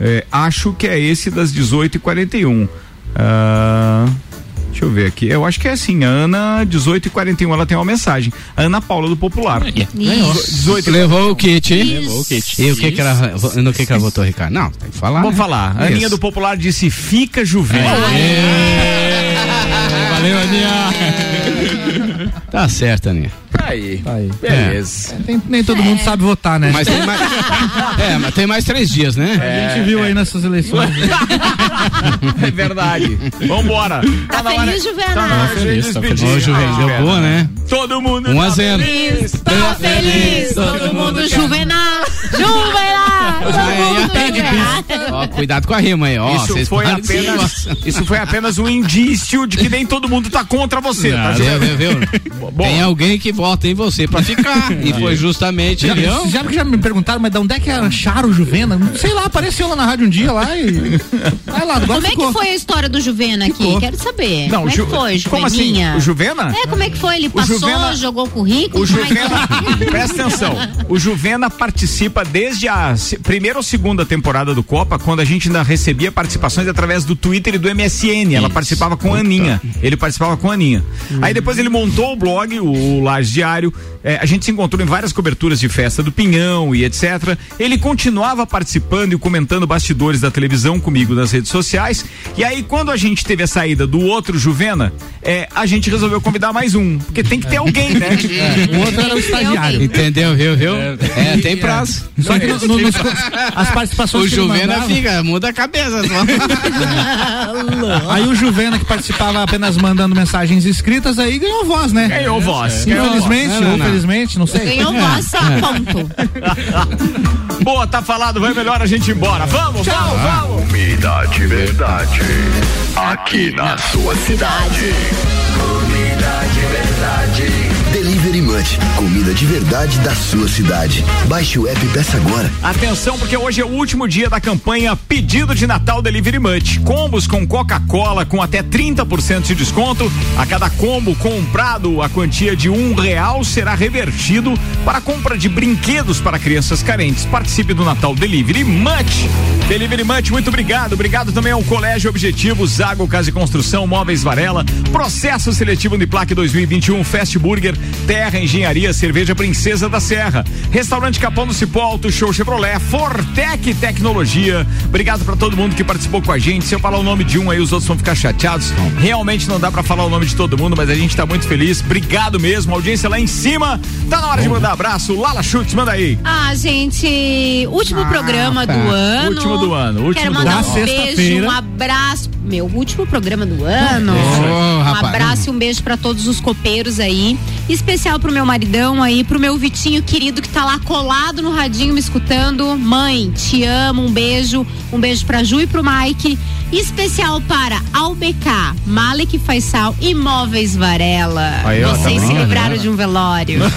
É, acho que é esse das 18 41. Ah, deixa eu ver aqui. Eu acho que é assim. Ana, 18 e 41, ela tem uma mensagem. Ana Paula do Popular. Isso. 18 e Levou o kit, hein? Levou o kit. E o que que ela, no que que ela votou, Ricardo? Não, tem que falar. Vamos né? falar. A Isso. Aninha do Popular disse: fica Juvena. Valeu, Aninha. Tá certo, Aninha. Aí. aí. Beleza. É, tem- nem todo mundo sabe votar, né? Mas tem mais. é, mas tem mais três dias, né? A gente viu aí nessas eleições. É verdade. Vambora. Tá feliz, Juvenal? Tá feliz, tá despedir. Ô, Juvenal, deu boa, né? Todo mundo 1 a tá 0. feliz. Tá feliz, todo mundo Juvenal! Juvenal! Ó, cuidado com a rima aí, ó. Isso vocês foi, apenas, isso foi apenas um indício de que nem todo mundo tá contra você, tá, Viu, viu, viu? Tem alguém que vota em você pra ficar. E foi justamente. Já, já, já me perguntaram, mas de onde é que acharam o Juvena? Sei lá, apareceu lá na rádio um dia lá e. Vai lá, Como é que foi a história do Juvena aqui? Ficou. Quero saber. Não, como é que foi, como assim? O Juvena? É, como é que foi? Ele O passou, Juvena- jogou currículo? O é que Juvena, foi? presta atenção, o Juvena participa desde a se- primeira ou segunda temporada do Copa, quando a gente ainda recebia participações através do Twitter e do MSN. Ela participava com a Aninha. Ele participava com a Aninha. Aí depois ele montou o blog, o, o Lages Diário. É, a gente se encontrou em várias coberturas de festa do Pinhão e etc. Ele continuava participando e comentando bastidores da televisão comigo nas redes sociais. E aí, quando a gente teve a saída do outro Juvena, é, a gente resolveu convidar mais um. Porque tem que ter alguém, né? O outro era o estagiário. Entendeu, viu, viu? É, tem prazo. Só que no- no- nos- as participações O que ele Juvena mandava- fica, muda a cabeça só. Aí o Juvena, que participava apenas mandando mensagens escritas, aí ganhou voz, né? Ganhou voz. ganhou voz. Infelizmente, Não, sei. Ganhou voz, ponto. Boa, tá falado, vai melhor a gente ir embora. Vamos, vamos, vamos. Comida de verdade. Aqui na sua cidade. Comida de verdade. Munch, comida de verdade da sua cidade. Baixe o app e peça agora. Atenção, porque hoje é o último dia da campanha Pedido de Natal Delivery Munch. Combos com Coca-Cola com até 30% de desconto. A cada combo comprado, a quantia de um real será revertido para a compra de brinquedos para crianças carentes. Participe do Natal Delivery Munch. Delivery Munch, muito obrigado. Obrigado também ao Colégio Objetivo, Zago Casa e Construção, Móveis Varela, Processo Seletivo Uniplac 2021, Fast Burger, Terra Engenharia, Cerveja Princesa da Serra, Restaurante Capão do Cipó, Auto Show Chevrolet, Fortec Tecnologia. Obrigado para todo mundo que participou com a gente. Se eu falar o nome de um aí, os outros vão ficar chateados. Realmente não dá para falar o nome de todo mundo, mas a gente tá muito feliz. Obrigado mesmo, audiência lá em cima. Tá na hora de mandar abraço. Lala Chutes, manda aí. Ah, gente, último programa do ano. Último do ano, último Quero do mandar ano. um beijo, um abraço. Meu último programa do ano. Ô, um rapaz. abraço e um beijo pra todos os copeiros aí. Especial pro meu maridão aí, pro meu Vitinho querido que tá lá colado no radinho me escutando. Mãe, te amo, um beijo. Um beijo pra Ju e pro Mike. Especial para AUBK, Malek Faisal e Móveis Varela. Aí, ó, Vocês tá se livraram de um velório.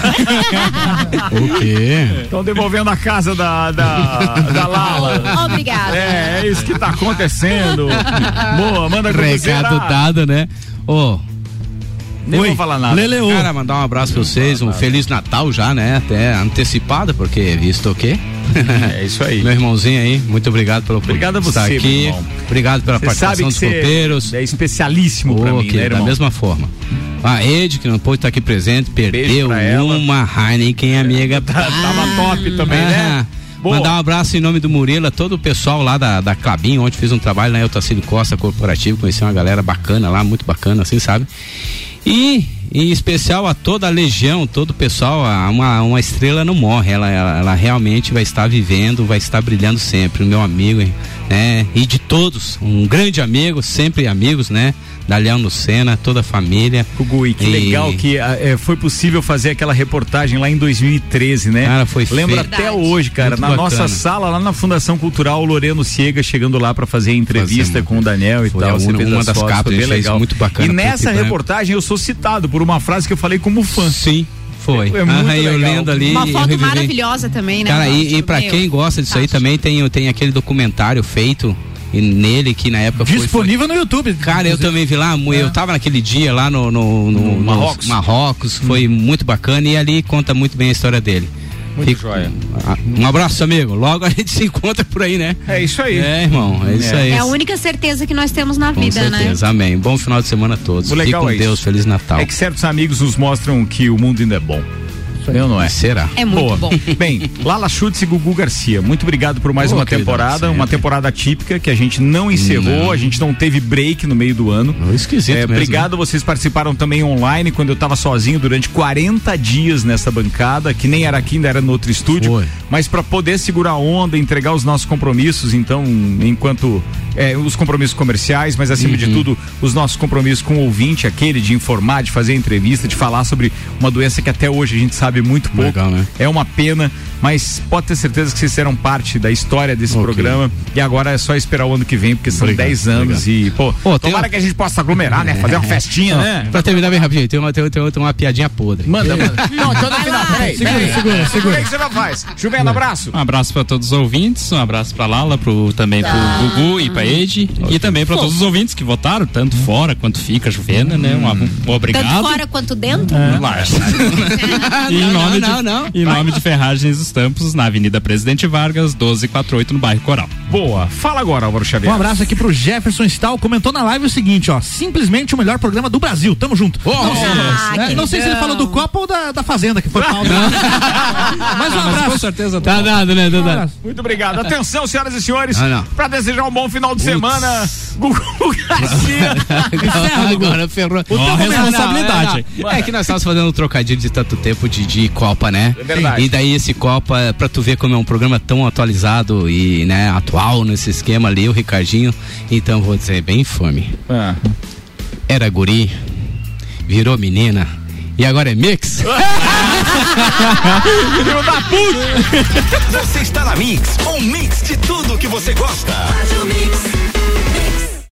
O quê? Estão devolvendo a casa da, da, da Lala. Obrigada. É, é isso que tá acontecendo. Boa, manda Recado dado, né? Ô. Nem vou falar nada. Leleô. Cara, mandar um abraço pra vocês, um Feliz Natal já, né? Até antecipado, porque visto o quê? É isso aí. Meu irmãozinho aí, muito obrigado pelo Obrigado a estar você, aqui. Obrigado pela Você participação dos copeiros. é especialíssimo pra Ô, mim, né, da mesma forma. A Ed, que não pôde estar aqui presente, perdeu pra uma Heineken, amiga. Tava top também, né? Boa. Mandar um abraço em nome do Murilo, a todo o pessoal lá da, da Clabin, onde fiz um trabalho lá em Otacílio Costa Corporativo, conheci uma galera bacana lá, muito bacana, assim, sabe? E em especial a toda a legião, todo o pessoal, uma, uma estrela não morre, ela, ela, ela realmente vai estar vivendo, vai estar brilhando sempre, o meu amigo, né? E de todos, um grande amigo, sempre amigos, né? Da Leão Lucena, toda a família. Gui, que E- legal que ah, é, foi possível fazer aquela reportagem lá em 2013, né? Cara, foi Lembro feito. até hoje, cara, Muito na bacana. nossa sala, lá na Fundação Cultural, o Loreno Ciega chegando lá pra fazer a entrevista com o Daniel e Foi tal. você uma- das fotos, capas, bem legal. muito bacana, E nessa e reportagem eu sou citado por uma frase que eu falei como fã. Sim, foi. É muito Aham, eu legal. lendo ali. Uma foto maravilhosa também, né? Cara, e, e pra quem gosta disso aí também tem, tem aquele documentário feito e nele que na época foi- foi, Disponível no YouTube. Cara, eu também vi lá, mu- eu tava naquele dia lá no, no, no- no Marrocos. Marrocos, foi muito bacana e ali conta muito bem a história dele. Muito Fico- joia. Ah, Um abraço, amigo. Logo a gente se encontra por aí, né? É isso aí. É, irmão, é isso aí. É a única certeza que nós temos na Com vida, né? certeza, amém. Bom final de semana a todos. O Fique com é isso. Deus, Feliz Natal. É que certos amigos nos mostram que o mundo ainda é bom. Eu não é. Será? É muito Boa. bom. Bem, Lala Schutz e Gugu Garcia, muito obrigado por mais Pô, uma temporada, sempre. uma temporada típica que a gente não encerrou, Não. a gente não teve break no meio do ano. esquisito É, mesmo, obrigado, vocês participaram também online quando eu tava sozinho durante 40 dias nessa bancada, que nem era aqui, ainda era no outro estúdio, Foi. Mas para poder segurar a onda, entregar os nossos compromissos, então, enquanto é, os compromissos comerciais, mas acima Uhum. de tudo, os nossos compromissos com o ouvinte, aquele de informar, de fazer entrevista, de falar sobre uma doença que até hoje a gente sabe muito pouco. Legal, né? É uma pena, mas pode ter certeza que vocês serão parte da história desse Ok. programa. E agora é só esperar o ano que vem, porque são Obrigado, 10 anos e, pô, Pô, tomara uma- que a gente possa aglomerar, né? Fazer uma festinha, Ó, né? Pra terminar bem rapidinho, tem uma, tem, tem, tem uma piadinha podre. Manda, manda. Não, então no final, peraí. Segura, segura, segura. O que você não faz? Juvena, abraço. Um abraço pra todos os ouvintes, um abraço pra Lala, pro, também pro Gugu e pra Ed. E também pra todos os ouvintes que votaram, tanto fora quanto fica, Juvena, né? Um, um Tanto obrigado. fora quanto dentro? Lars. E em Não, nome, não, de, não. em nome de Ferragens dos Campos, na Avenida Presidente Vargas, 1248, no bairro Coral. Boa. Fala agora, Álvaro Xavier. Um abraço aqui pro Jefferson Stahl, comentou na live o seguinte, ó, simplesmente o melhor programa do Brasil, tamo junto. não, sei, Ah, né, não sei se ele falou do Copa ou da, da Fazenda, que foi pauta. Mas um Com abraço. Certeza Tá dado, né? Tá dado. Muito obrigado. Atenção, senhoras e senhores, Ah, pra desejar um bom final de semana. Gugu Garcia. Agora ferrou. Ó, responsabilidade. Não, não, não. É que nós estávamos fazendo um trocadilho de tanto tempo de, de Copa, né? É verdade. E daí esse Copa, pra tu ver como é um programa tão atualizado e, né, atual nesse esquema ali, o Ricardinho. Então vou dizer, bem fome. Ah. Era guri, virou menina. E agora é mix? Filho da puta! Você está na Mix, um mix de tudo que você gosta. Faz o mix.